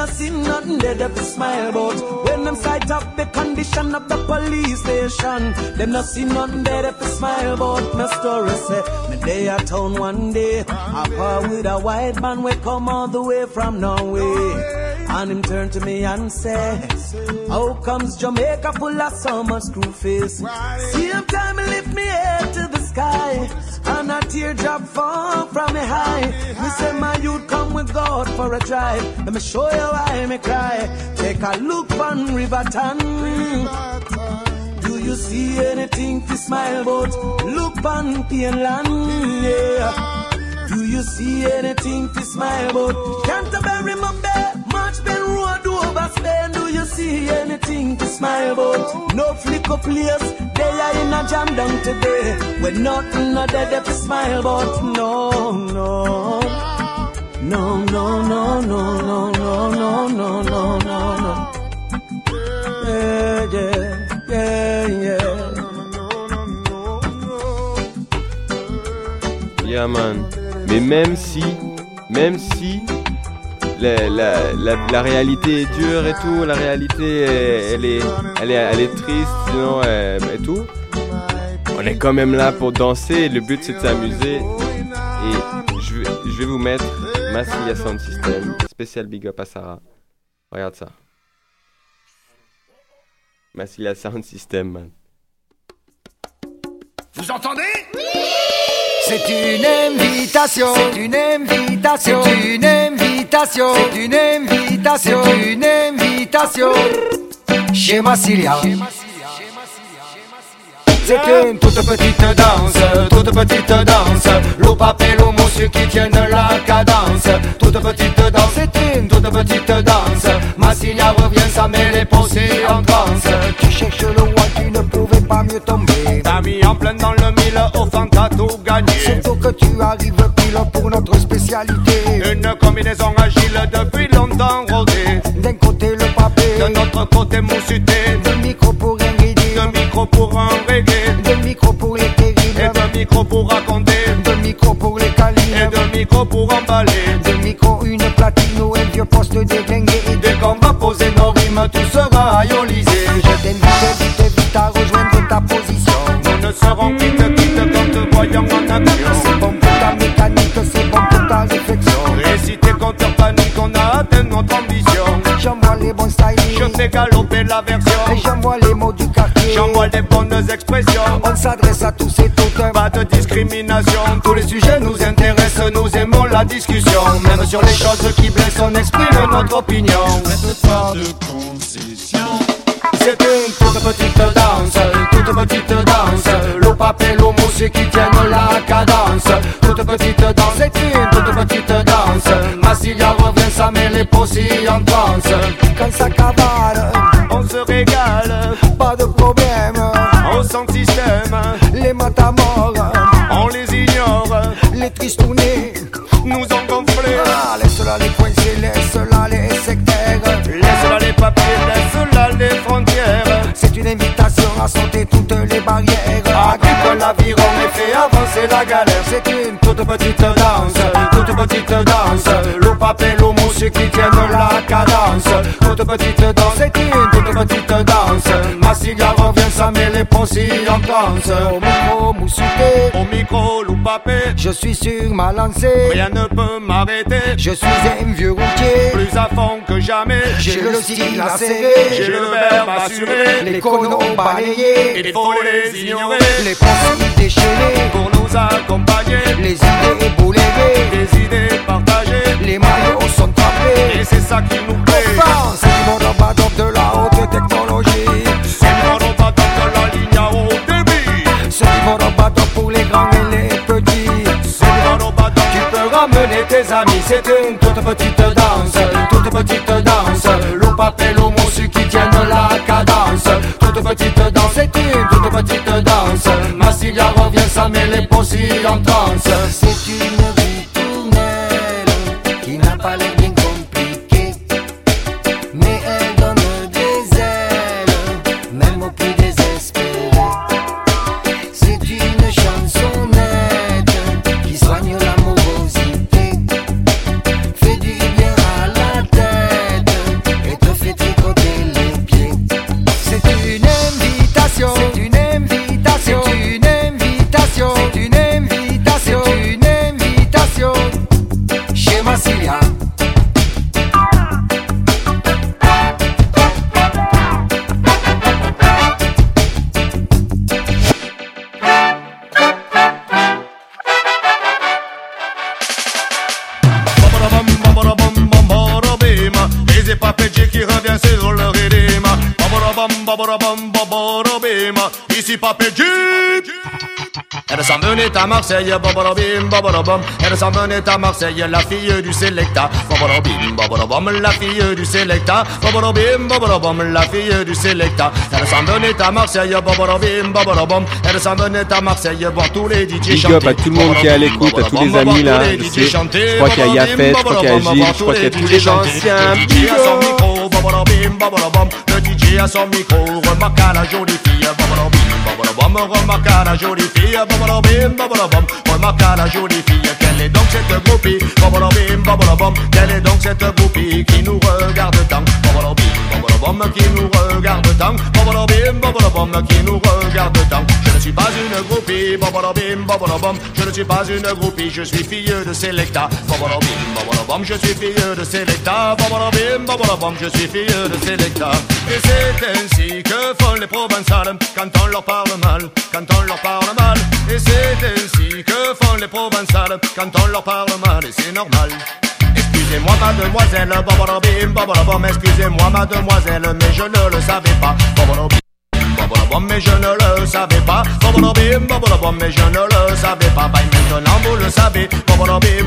education, see nothing they they fi smile about. When them sight up the condition of the police station, them not see nothing they they fi smile about. My story say, me day at town one day, I par with a white man we come all the way from Norway. And him turn to me and say, How comes Jamaica full of so much screw face? Same time lift me head to the sky, a teardrop fall from me high. Me say my youth come with God for a drive. Let me show you why me cry. Take a look on Riverton. Do you see anything to smile about? Look on Pienland, yeah. Do you see anything to smile about? Canterbury, Mumbai, March Pen Road over Spain. Do you see anything to smile about? No flick flicker place, in a jam down today. Nothing no dead smile about. No, no. No, no, no, no, no, no, no, no, no, no, no. Yeah, yeah, yeah, yeah. Yeah, man. Mais même si, même si la, la, la, la réalité est dure et tout, la réalité est- elle est, elle est, elle est triste, sinon euh, et tout, on est quand même là pour danser. Le but c'est de s'amuser. Et je, vais- je vais vous mettre Massilia Sound System, spécial big up à Sarah. Regarde ça. Massilia Sound System, man. Vous entendez? C'est une invitation, c'est une invitation, c'est une invitation, c'est une invitation, une invitation. Chez Massilia. C'est une toute petite danse, toute petite danse. Papel, l'eau ceux qui tiennent la cadence. Toute petite danse, c'est une toute petite danse. Massilia revient, ça met les pensées en transe. Tu cherches le roi, tu ne pouvais pas mieux tomber. T'as mis en plein dans le mille, au fond t'as tout gagné. Surtout que tu arrives pile pour notre spécialité. Une combinaison agile depuis longtemps rodée. D'un côté le papier, De notre côté moussuté. deux micros pour dire, Deux micros pour un reggae. deux micros pour les Et terribles, deux micros pour raconter. deux micros pour les Et câlins, deux micros pour emballer. deux micros, une platine ou un vieux poste déglingué. Et Dès qu'on va poser nos rimes, tout sera aïolisé. je t'invite vite, vite à rejoindre ta position. Nous ne serons quitte quitte quand te voyons en action. C'est bon pour ta mécanique, c'est bon pour ta réflexion. Réciter contre panique, on a atteint notre ambition. J'envoie les bons styles, Je fais galoper la et version. j'envoie les mots. J'envoie les bonnes expressions. On s'adresse à tous et toutes. Pas de discrimination, tous les sujets nous intéressent, nous aimons la discussion. Même sur les choses qui blessent, on exprime notre opinion. pas de concession. C'est une toute petite danse, toute petite danse. L'eau papier, l'eau ceux qui tiennent la cadence. Toute petite danse, c'est une toute petite danse. Massilia revient, ça met les possibles en transe. Quand ça cavale, On se régale, pas de problème. au son système, Les matamores, on les ignore, les tristounés. nous ont gonflé. Ah, laisse-la les coincés, laisse-la les sectaires. Laisse-la les papiers, laisse-la les frontières. C'est une invitation à sauter toutes les barrières. Agrippe l'aviron et fait avancer la galère. C'est une toute petite danse, toute petite danse. L'eau papier, l'eau ceux qui tiennent la cadence. Toute petite danse, c'est une toute petite danse. Massilia revient, ça met les possibles en transe. Au micro, moussuté, Au micro, loup papier, je suis sur ma lancée. rien ne peut m'arrêter. Je suis un vieux routier. Plus à fond que jamais, J'ai le style acéré. j'ai le verbe assuré. Les conos balayés. Il faut les ignorer Les pensées déchaînées. pour nous accompagner. Les idées bouléguées. Des idées partagées, Les maillots sont trempés. et c'est ça qui nous plaît. C'est bas de la haute technologie. De la ligne à haut débit. C'est en bas pour les grands et les petits. C'est mode pas tu peux ramener tes amis. C'est une toute petite danse, toute petite danse. L'eau papier, l'eau ceux qui tiennent la cadence. Toute petite danse, c'est une toute petite danse. Massilia revient, ça met les possibles en transe. C'est une ritournelle Ici Papé Jeep. Elle s'en venait à Marseille, babalabim, babalabam. Elle s'en venait à Marseille, la fille du Selecta. Babalabim, babalabam, la fille du Selecta. Babalabim, babalabam, la fille du Selecta. Elle s'en venait à Marseille, babalabim, babalabam. Elle s'en venait à Marseille voir tous les DJ Big up à tout le monde qui est à l'écoute, à tous les amis là. Je. Je crois qu'il y a Yafet, je crois qu'il y a Gilles, je crois qu'il y a tous les anciens. Big up. DJ à son micro, remarque à la jolie fille, babalabim, babalabam. Remarque à la jolie fille, babalabim, babalabam. Remarque à la jolie fille, quelle est donc cette groupie, babalabim, babalabam. Quelle est donc cette groupie qui nous regarde tant, babalabam, qui nous regarde tant, babalabim, babalabam, qui nous regarde tant. Je ne suis pas une groupie, babalabim, babalabam. Je ne suis pas une groupie, je suis fille de Selecta, babalabim, babalabam. Je suis fille de Selecta, babalabim, babalabam. Je suis fille de Selecta. Et c'est ainsi que font les provençales quand on leur parle mal, quand on leur parle mal. Et c'est ainsi que font les provençales quand on leur parle mal, et c'est normal. Excusez-moi mademoiselle, babalabam, excusez-moi mademoiselle, mais je ne le savais pas, Babalabam, mais je ne le savais pas. Babalabim, babalabam, mais je ne le savais pas. Bye, maintenant vous le savez.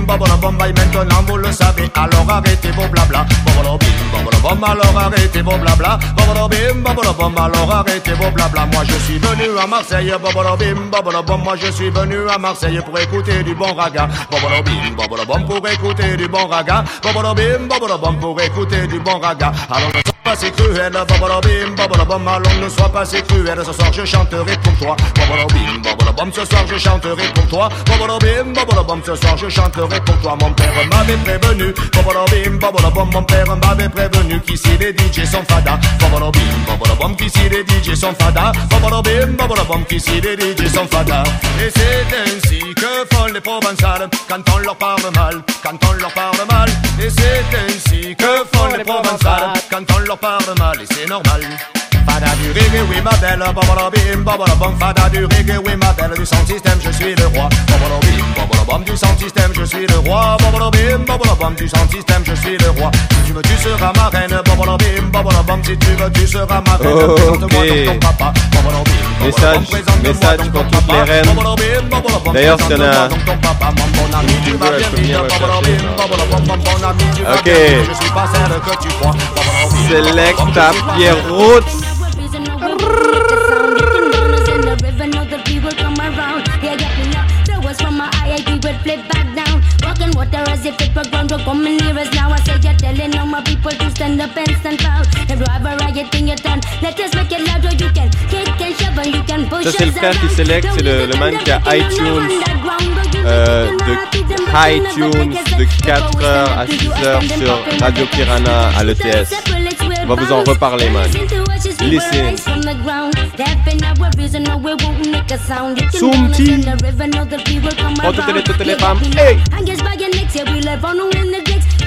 Babalabam, bye, maintenant vous le savez. Alors arrêtez vos blabla. Babalabim, babalabam, alors arrêtez vos blabla. Babalabim, babalabam, alors arrêtez vos blabla. Moi je suis venu à Marseille. Babalabim, babalabam, moi je suis venu à Marseille pour écouter du bon raga. Babalabim, babalabam, pour écouter du bon raga. Babalabim, babalabam, pour écouter du bon raga. Alors ne sois pas si cruel. Babalabim, babalabam, alors ne sois pas si. Ce soir je chanterai pour toi. Babalabim, babalabam, ce soir je chanterai pour toi. Babalabim, babalabam, ce soir je chanterai pour toi. Mon père m'avait prévenu. Babalabim, babalabam, mon père m'avait prévenu qu'ici les DJ sont fada. Babalabim, babalabam, qu'ici les DJ sont fada. Babalabim, babalabam, qu'ici les DJ sont fada. Et c'est ainsi que font les provençales quand on leur parle mal, quand on leur parle mal. Et c'est ainsi que font les provençales quand on leur parle mal, et c'est normal. Fada du reggae, oui ma belle, babalabim, babalabam, fada du reggae, oui ma belle, du sound système, je suis le roi. Babalabim, babalabam, du sound système, je suis le roi. Babalabim, babalabam, du sound système, je suis le roi. Si tu veux, tu seras ma reine, babalabim, babalabam, si tu veux, tu seras ma reine. Ok. Présente-moi donc ton papa, babalabim, Message, message pour toutes les reines. D'ailleurs, s'il y en a une qui veut, elle peut venir me chercher. Ok. Je suis pas celle que tu crois. Selecta Pierrot. Water as if it were ground, we're coming near us now. I say you're telling all my people to stand up and stand proud. And have a riot in your town. Let us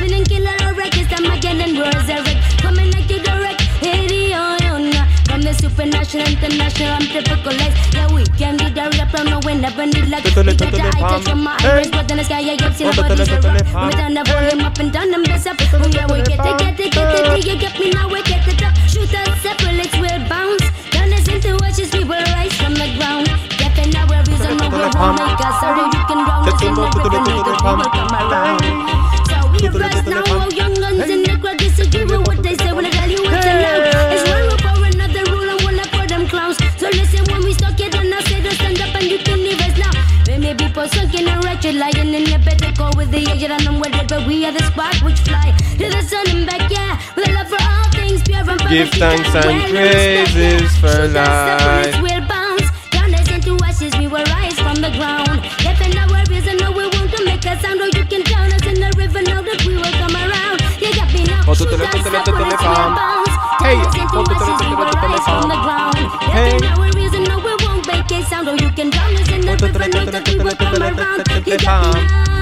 make it louder. You can kick and shove and you can push Ça, c'est le us frère qui around. select, c'est le, le man qui a iTunes, euh, de iTunes de 4h à 6h sur Radio Piranha à l'ETS. On va vous Hey! Supernatural, international, I'm typical life. Yeah, we can be the rapper, no, we never need like We got the pam. from my eyes, but then the sky, yeah, you've seen the tutule, bodies tutule, around. pam. We turn the volume up and down bass up. Oh, yeah, we get it, get it, get it, you get me now, we get it up. Shoot us bullets will bounce. Turn us into ashes, we will rise from the ground. Get in our reason, no, we won't make us sorry. You can drown us in the river, niggas, we will come around. So we rise now, oh, young guns in the crowd disagree with sunken and wretched, lying in your bed to go with the aged and unwedded, but we are the spark which fly to the sun and back, yeah. With a love for all things pure and Give thanks and praises for life. will bounce. Us into ashes, we will rise from the ground. Death and our reason, no, we want to make a sound, or you can drown us in the river, know that we will come around. You got me now. Shoot us tutule, up, tutule, bullets will bounce. Us into ashes, we will rise from the ground. Hey. Death our reason, no, we won't or you can drown us in the river, know that will come around. You got me now.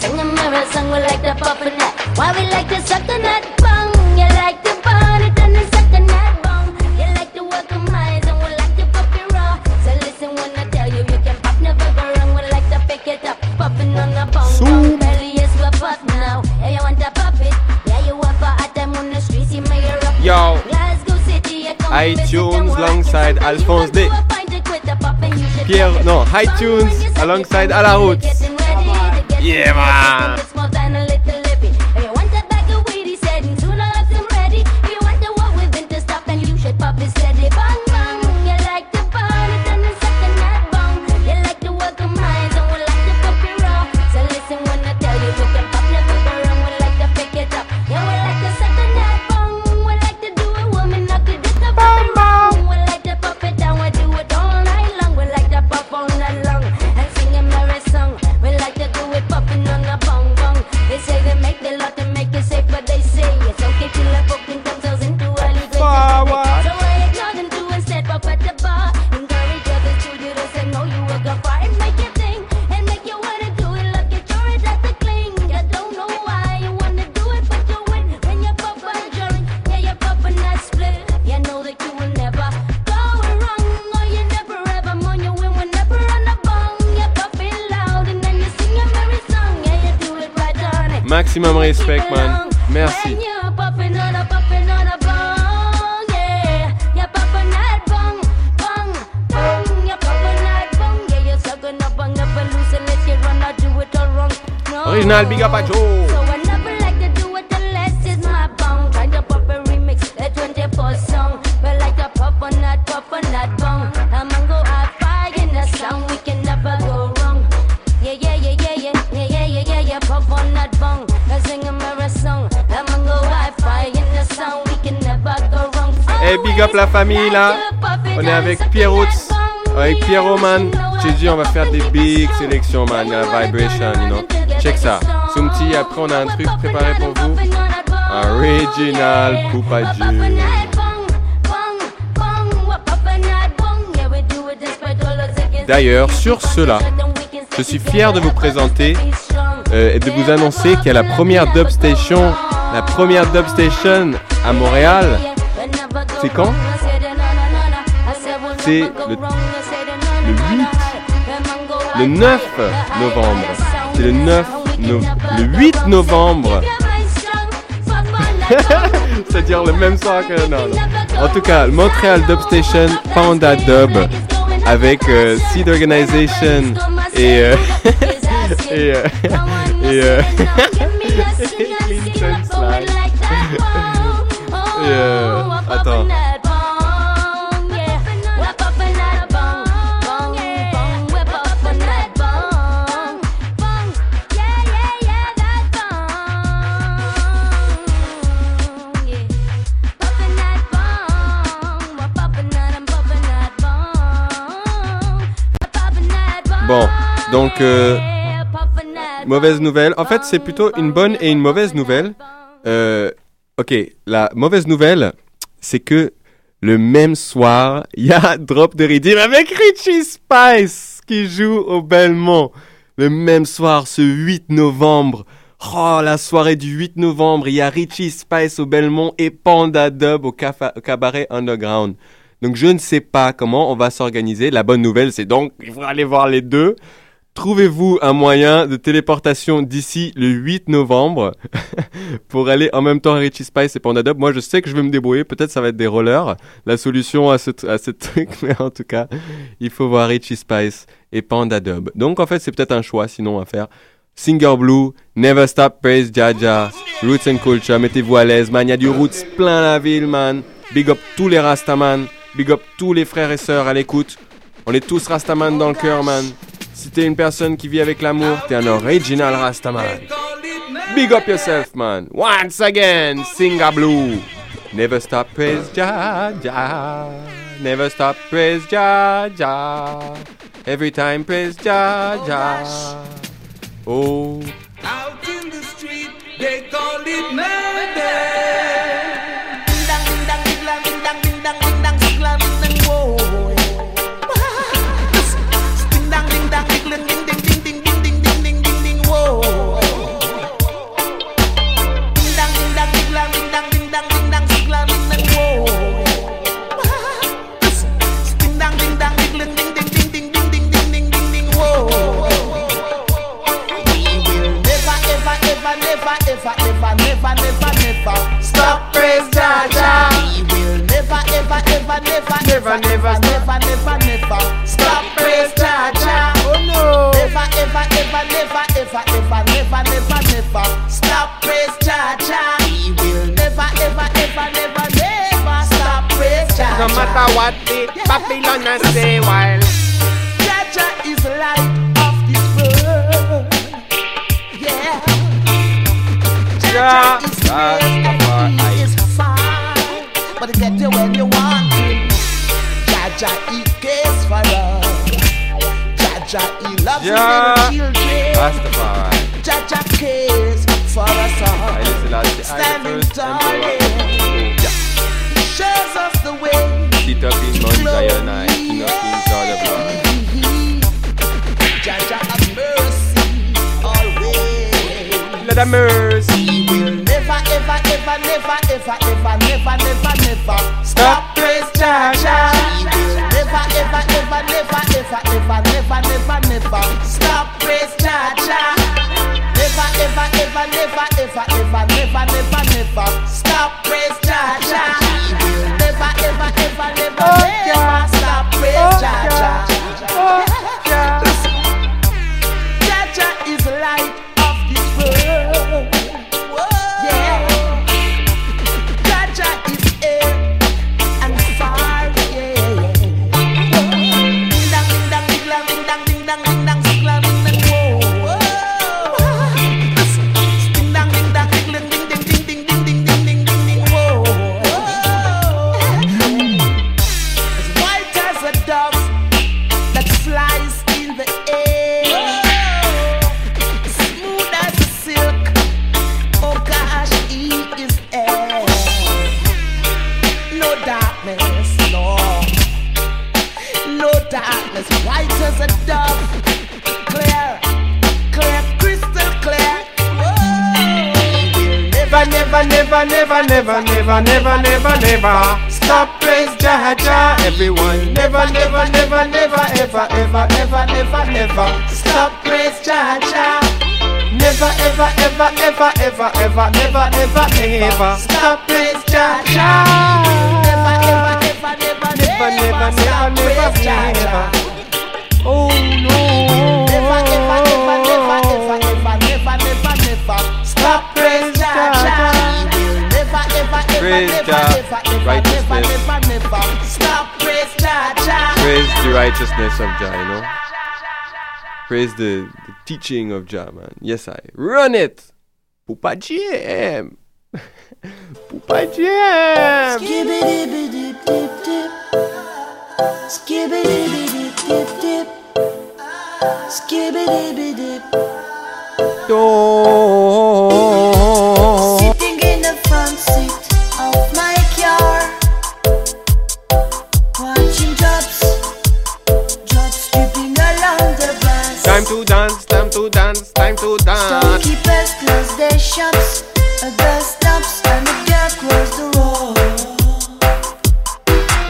Sing a mirror song, we like to pop a nut. Why we like to suck a nut bong? You like to burn it and then suck a nut bong. You like to work on eyes and we like to pop it raw. So listen when I tell you, you can pop, never go wrong. We like to pick it up, popping on the bong. bong. Belly is what pop now. Yeah, you want to pop it? Yeah, you want for hot time on the streets, you may rock. Yo. Glasgow City, you come iTunes alongside Alphonse D. Pierre, non, iTunes alongside À la route. Yeah, man. Man. J'ai dit on va faire des big sélections man, la vibration, you know. Check ça. Sumti, après on a un truc préparé pour vous. Original Poupa Dieu. D'ailleurs, sur cela, je suis fier de vous présenter euh, et de vous annoncer qu'il y a la première dub station, la première dub station à Montréal. C'est quand? C'est le, le 8, le 9 novembre. C'est le 9 no- le 8 novembre. *laughs* C'est-à-dire le même soir que non, non. En tout cas, le Montréal Dub Station Panda Dub avec euh, Seed Organization et euh, *laughs* et euh, *laughs* et, euh. Et, donc mauvaise nouvelle. En fait, c'est plutôt une bonne et une mauvaise nouvelle. Euh, ok, la mauvaise nouvelle, c'est que le même soir, il y a *laughs* Drop de Redeem avec Richie Spice qui joue au Belmont. Le même soir, ce 8 novembre. Oh, la soirée du 8 novembre, il y a Richie Spice au Belmont et Panda Dub au, au cabaret Underground. Donc je ne sais pas comment on va s'organiser. La bonne nouvelle, c'est donc il faudra aller voir les deux. Trouvez-vous un moyen de téléportation d'ici le 8 novembre *laughs* pour aller en même temps à Richie Spice et Panda Dub. Moi, je sais que je vais me débrouiller. Peut-être ça va être des rollers. La solution à ce, à ce truc, *laughs* mais en tout cas, il faut voir Richie Spice et Panda Dub. Donc en fait, c'est peut-être un choix sinon à faire. Singer Blue, Never Stop Praise Jaja, Roots and Culture, mettez-vous à l'aise, man. Il y a du Roots plein la ville, man. Big up tous les Rastaman, big up tous les frères et sœurs à l'écoute. On est tous Rastaman dans le cœur, man. Si t'es une personne qui vit avec l'amour, t'es un original Rastaman. Big up yourself, man. Once again, Singer Blue. Never stop praise Jaja. Never stop praise Jaja. Every time praise Jaja. Oh. Out in the street, they call it murder. Never, never, never, never, never never, never stop praise Jah Jah. Oh no. Never, ever, ever, never, ever, ever, never, never, never stop praise Jah Jah. He will never, ever, ever, never, never stop praise Jah No Jah. matter what the Babylon I say while Jah Jah is light of this world. Yeah. Jah is great and he is fine accept you when you want him. Jah Jah, he cares for us. Jah Jah, he loves yeah. his little children. Rastafari. Jah Jah cares for us all. Standing tall, yeah. He shows us the way. Sit up in Mount Sinai, King of Kings, all the blood. Jah Jah has mercy always. Let a mercy ever, ever, never, ever, ever, never, never, never stop praise Jah Jah. Never, ever, ever, never, ever, ever, never, never, never stop praise Jah Jah. Never, ever, ever, never, ever, ever, never, never, never stop praise Jah Jah. Never, ever, ever, never, oh, never stop praise Jah Jah. never, never, never, never, never, never, never, never stop praise Jah Jah. Everyone, never, never, never, never, ever, ever, ever, never, never stop praise Jah Jah. Never, ever, ever, ever, ever, ever, never, never, ever stop praise Jah Jah. Never, ever, never, never, never, never, never. Oh no. Never, ever, never, never, never, never, never stop praise Jah Jah. Praise God. Righteousness. Praise the righteousness of Jah, you know. Praise the, the teaching of Jah, man. Yes, I. Run it! Pupa GM! *laughs* Pupa GM! Skibbity dip dip. Skibbity dip dip. Skibbity dip dip. Don't. Time to dance, time to dance, time to dance Storekeepers close their shops, a bus stops, and a girl cross the road.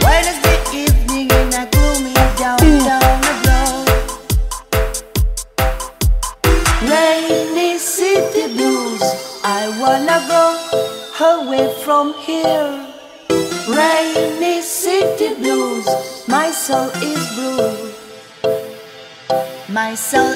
Wednesday evening in a gloomy downtown abroad. Rainy city blues, I wanna go away from here. Rainy city blues, my soul is bruised. My soul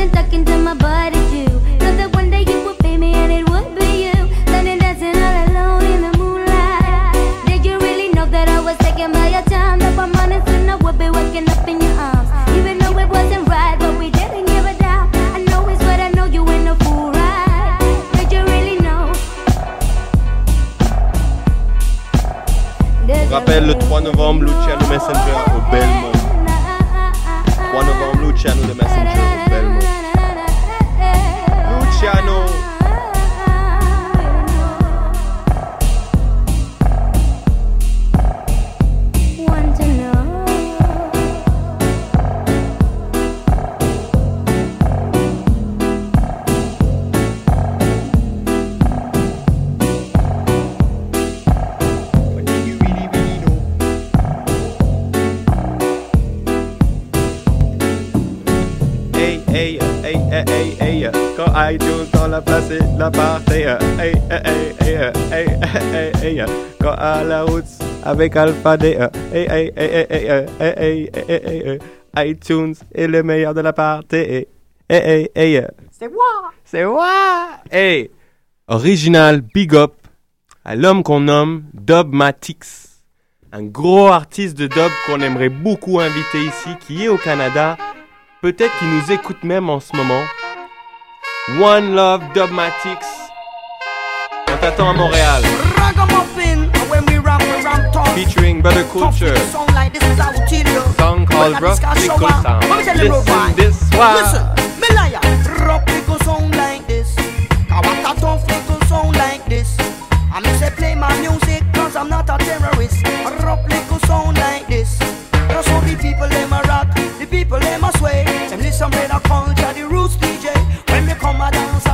I saw you Alpha DE. iTunes est le meilleur de la partie. C'est moi! C'est moi! Hey! Original, big up à l'homme qu'on nomme Dub Matix. Un gros artiste de dub qu'on aimerait beaucoup inviter ici, qui est au Canada. Peut-être qu'il nous écoute même en ce moment. One Love Dubmatics. On t'attend à Montréal. Featuring Brother Culture. Song called Rough Pickle Sound. Listen this one. Listen, me liar. Rough pickle sound like this. I want a tough little sound like this. I me say play my music cause I'm not a terrorist. Rough little song like this. That's so the people them a rock, the people them a sway. Them listen to the culture, the roots DJ. When me come a dance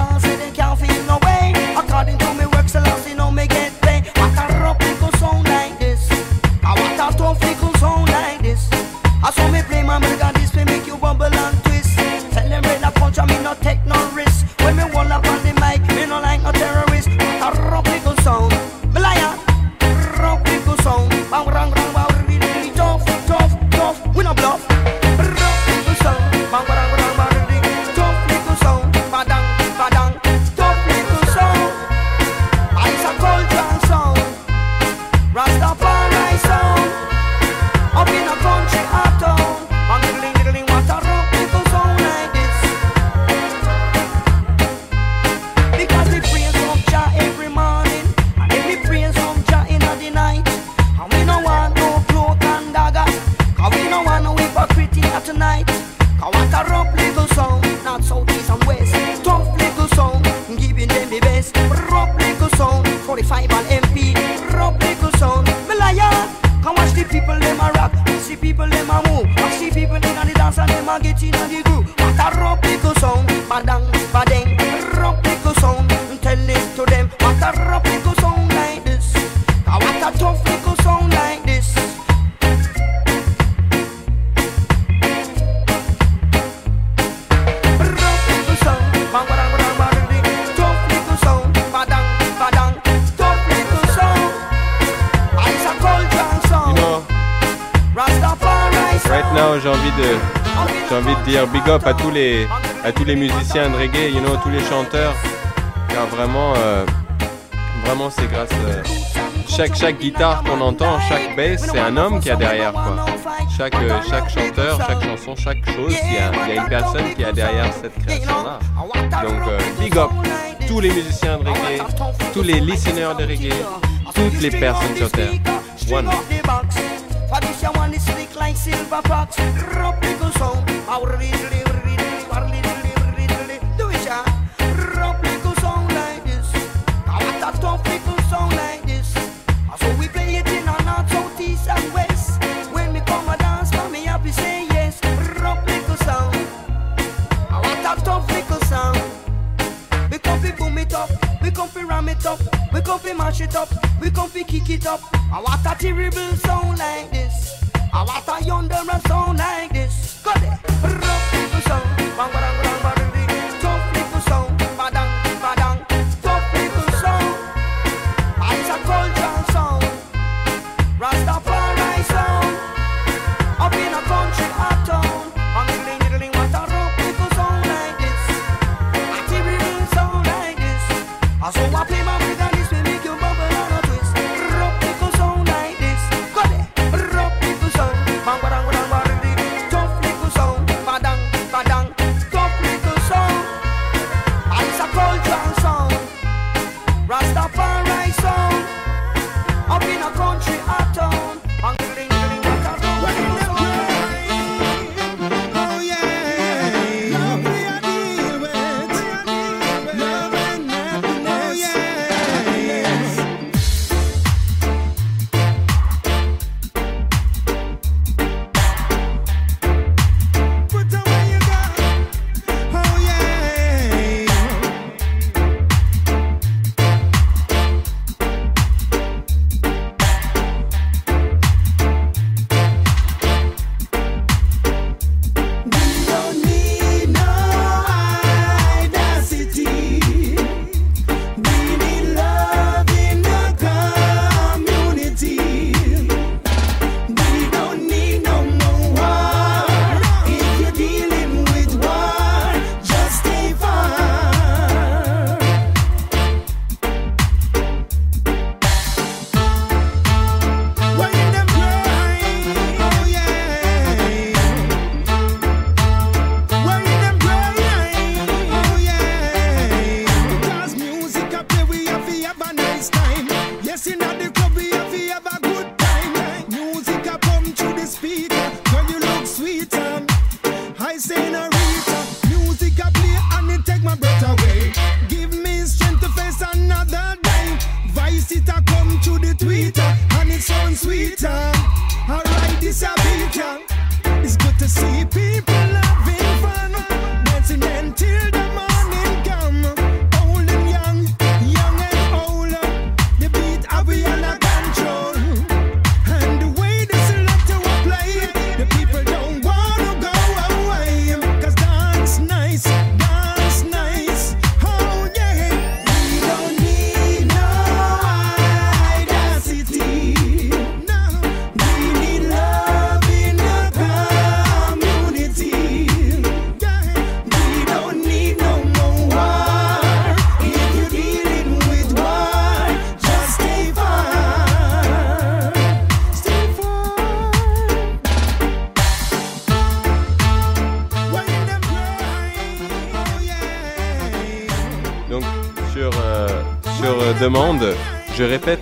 à tous les musiciens de reggae, you know, tous les chanteurs. Car vraiment, euh, vraiment c'est grâce à chaque, chaque guitare qu'on entend, chaque bass, c'est un homme qui a derrière quoi. Chaque, euh, chaque chanteur, chaque chanson, chaque chose, il y, a, une personne qui a derrière cette création-là. Donc big up tous les musiciens de reggae, tous les listeners de reggae, toutes les personnes sur Terre. One.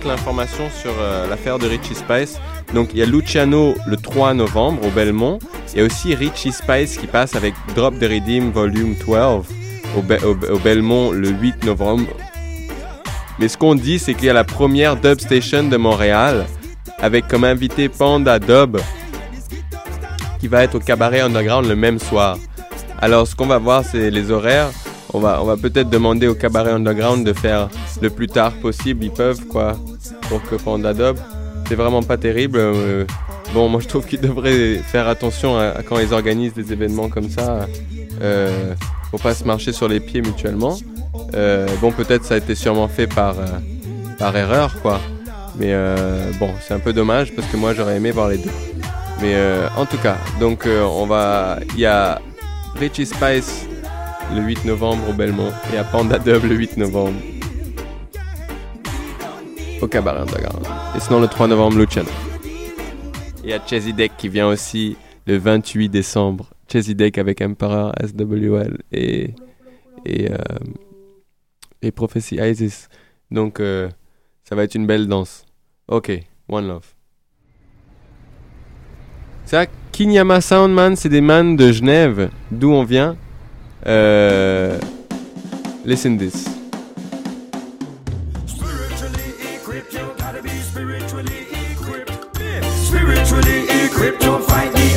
L'information sur euh, l'affaire de Richie Spice. Donc il y a Luciano le 3 novembre au Belmont. Il y a aussi Richie Spice qui passe avec Drop the Redeem Volume 12 au, Be- au- au Belmont le 8 novembre. Mais ce qu'on dit, c'est qu'il y a la première dub station de Montréal avec comme invité Panda Dub qui va être au cabaret underground le même soir. Alors ce qu'on va voir, c'est les horaires. On va peut-être demander au cabaret underground de faire le plus tard possible. Ils peuvent quoi pour que Panda Dub. C'est vraiment pas terrible. euh, bon, moi je trouve qu'ils devraient faire attention à, à quand ils organisent des événements comme ça. Euh, pour pas se marcher sur les pieds mutuellement. Euh, bon, peut-être ça a été sûrement fait par, euh, par erreur, quoi. Mais bon, c'est un peu dommage parce que moi j'aurais aimé voir les deux. Mais en tout cas, donc on va. Il y a Richie Spice le 8 novembre au Belmont et a Panda Dub le 8 novembre au Cabaret. Et sinon le 3 novembre, Luciano. Il y a Chesy qui vient aussi le 28 décembre. Chesy avec Emperor SWL et, et, euh, et Prophecy Isis. Donc euh, ça va être une belle danse. Ok, One Love. Ça, Kinyama Soundman, c'est des man de Genève, d'où on vient? Euh, listen this.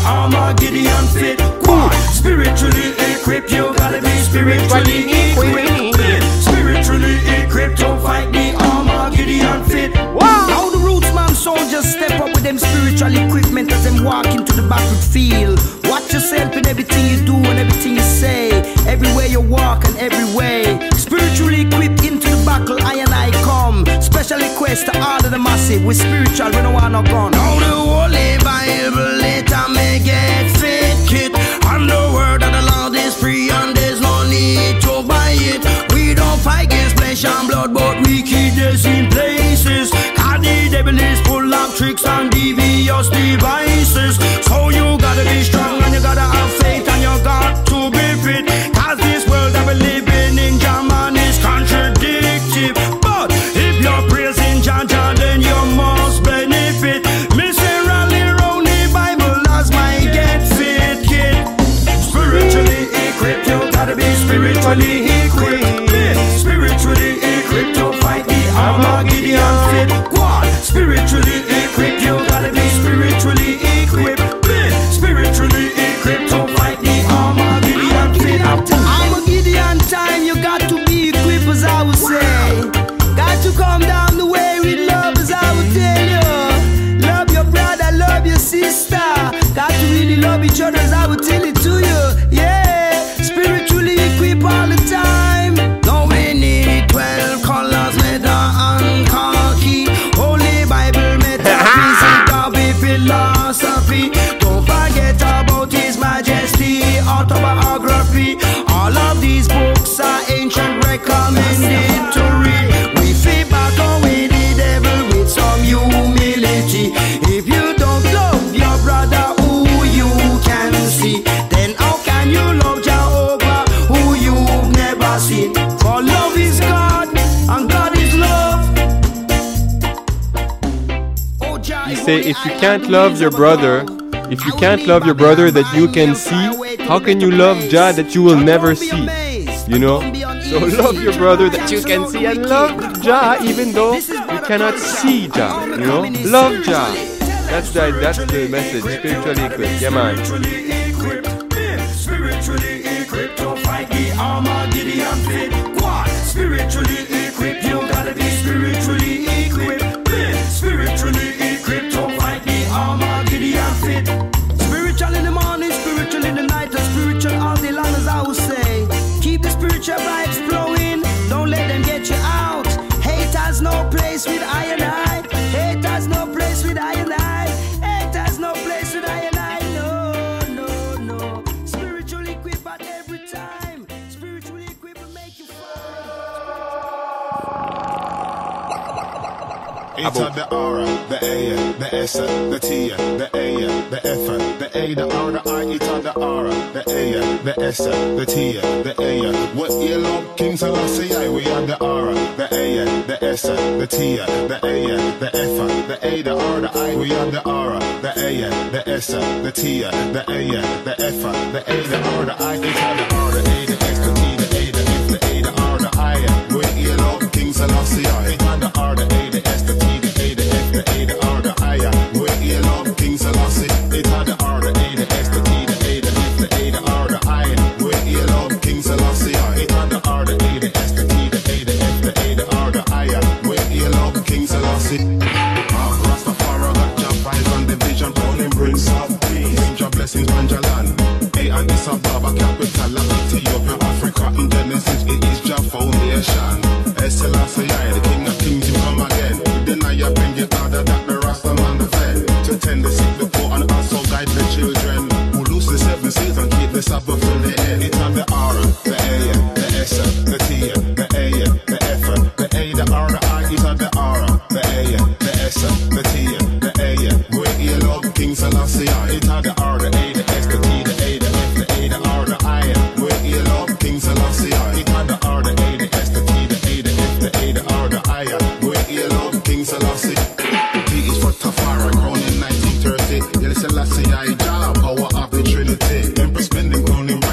The Armageddon fit. Quad. Spiritually equipped, you gotta be spiritually equipped. Spiritually equipped to fight the Armageddon fit. Wow. Now the roots man soldiers step up with them spiritual equipment as them walk into the battlefield. Watch yourself in everything you do and everything you say, everywhere you walk and every way. Spiritually equipped into battle, I and I come. Special request to all of the massive. We spiritual, we don't want no gun. Now the Holy Bible later may get fit kit. And the word of the Lord is free and there's no need to buy it. We don't fight against flesh and blood, but we keep this in places. Cause the devil is full of tricks and devious devices. So you gotta be strong and you gotta have faith spiritually equipped. Spiritually equipped to fight the Armageddon. Spiritually equipped, If you don't love your brother who you can see, then how can you love Jehovah who you've never seen? For love is God, and God is love. Oh, he say, if you can't love your brother, if you can't love your brother that you can see, how can you love Jah that you will never see? You know? So love your brother that you can see and love Jah even though you cannot see Jah. You know? Love Jah. That's the, that's the message. Spiritually equipped. Yeah, man. Spiritually equipped to fight the fit. Quad. Spiritually equipped, you gotta be spiritually It's the R, the A, the S, the T, the A, the F, the A, the R, the I. It's the R, the A, the S, the T, the A. What you love, King Selassie. We are the R, the A, the S, the T, the A, the F, the A, the R, the I. We are the R, the A, the S, the T, the A, the F, the A, the R, the I. It's the R, the A, the S, the T, the A, the F, the A, the R, the I. What you love, King Selassie, the R, the A, the S, the T,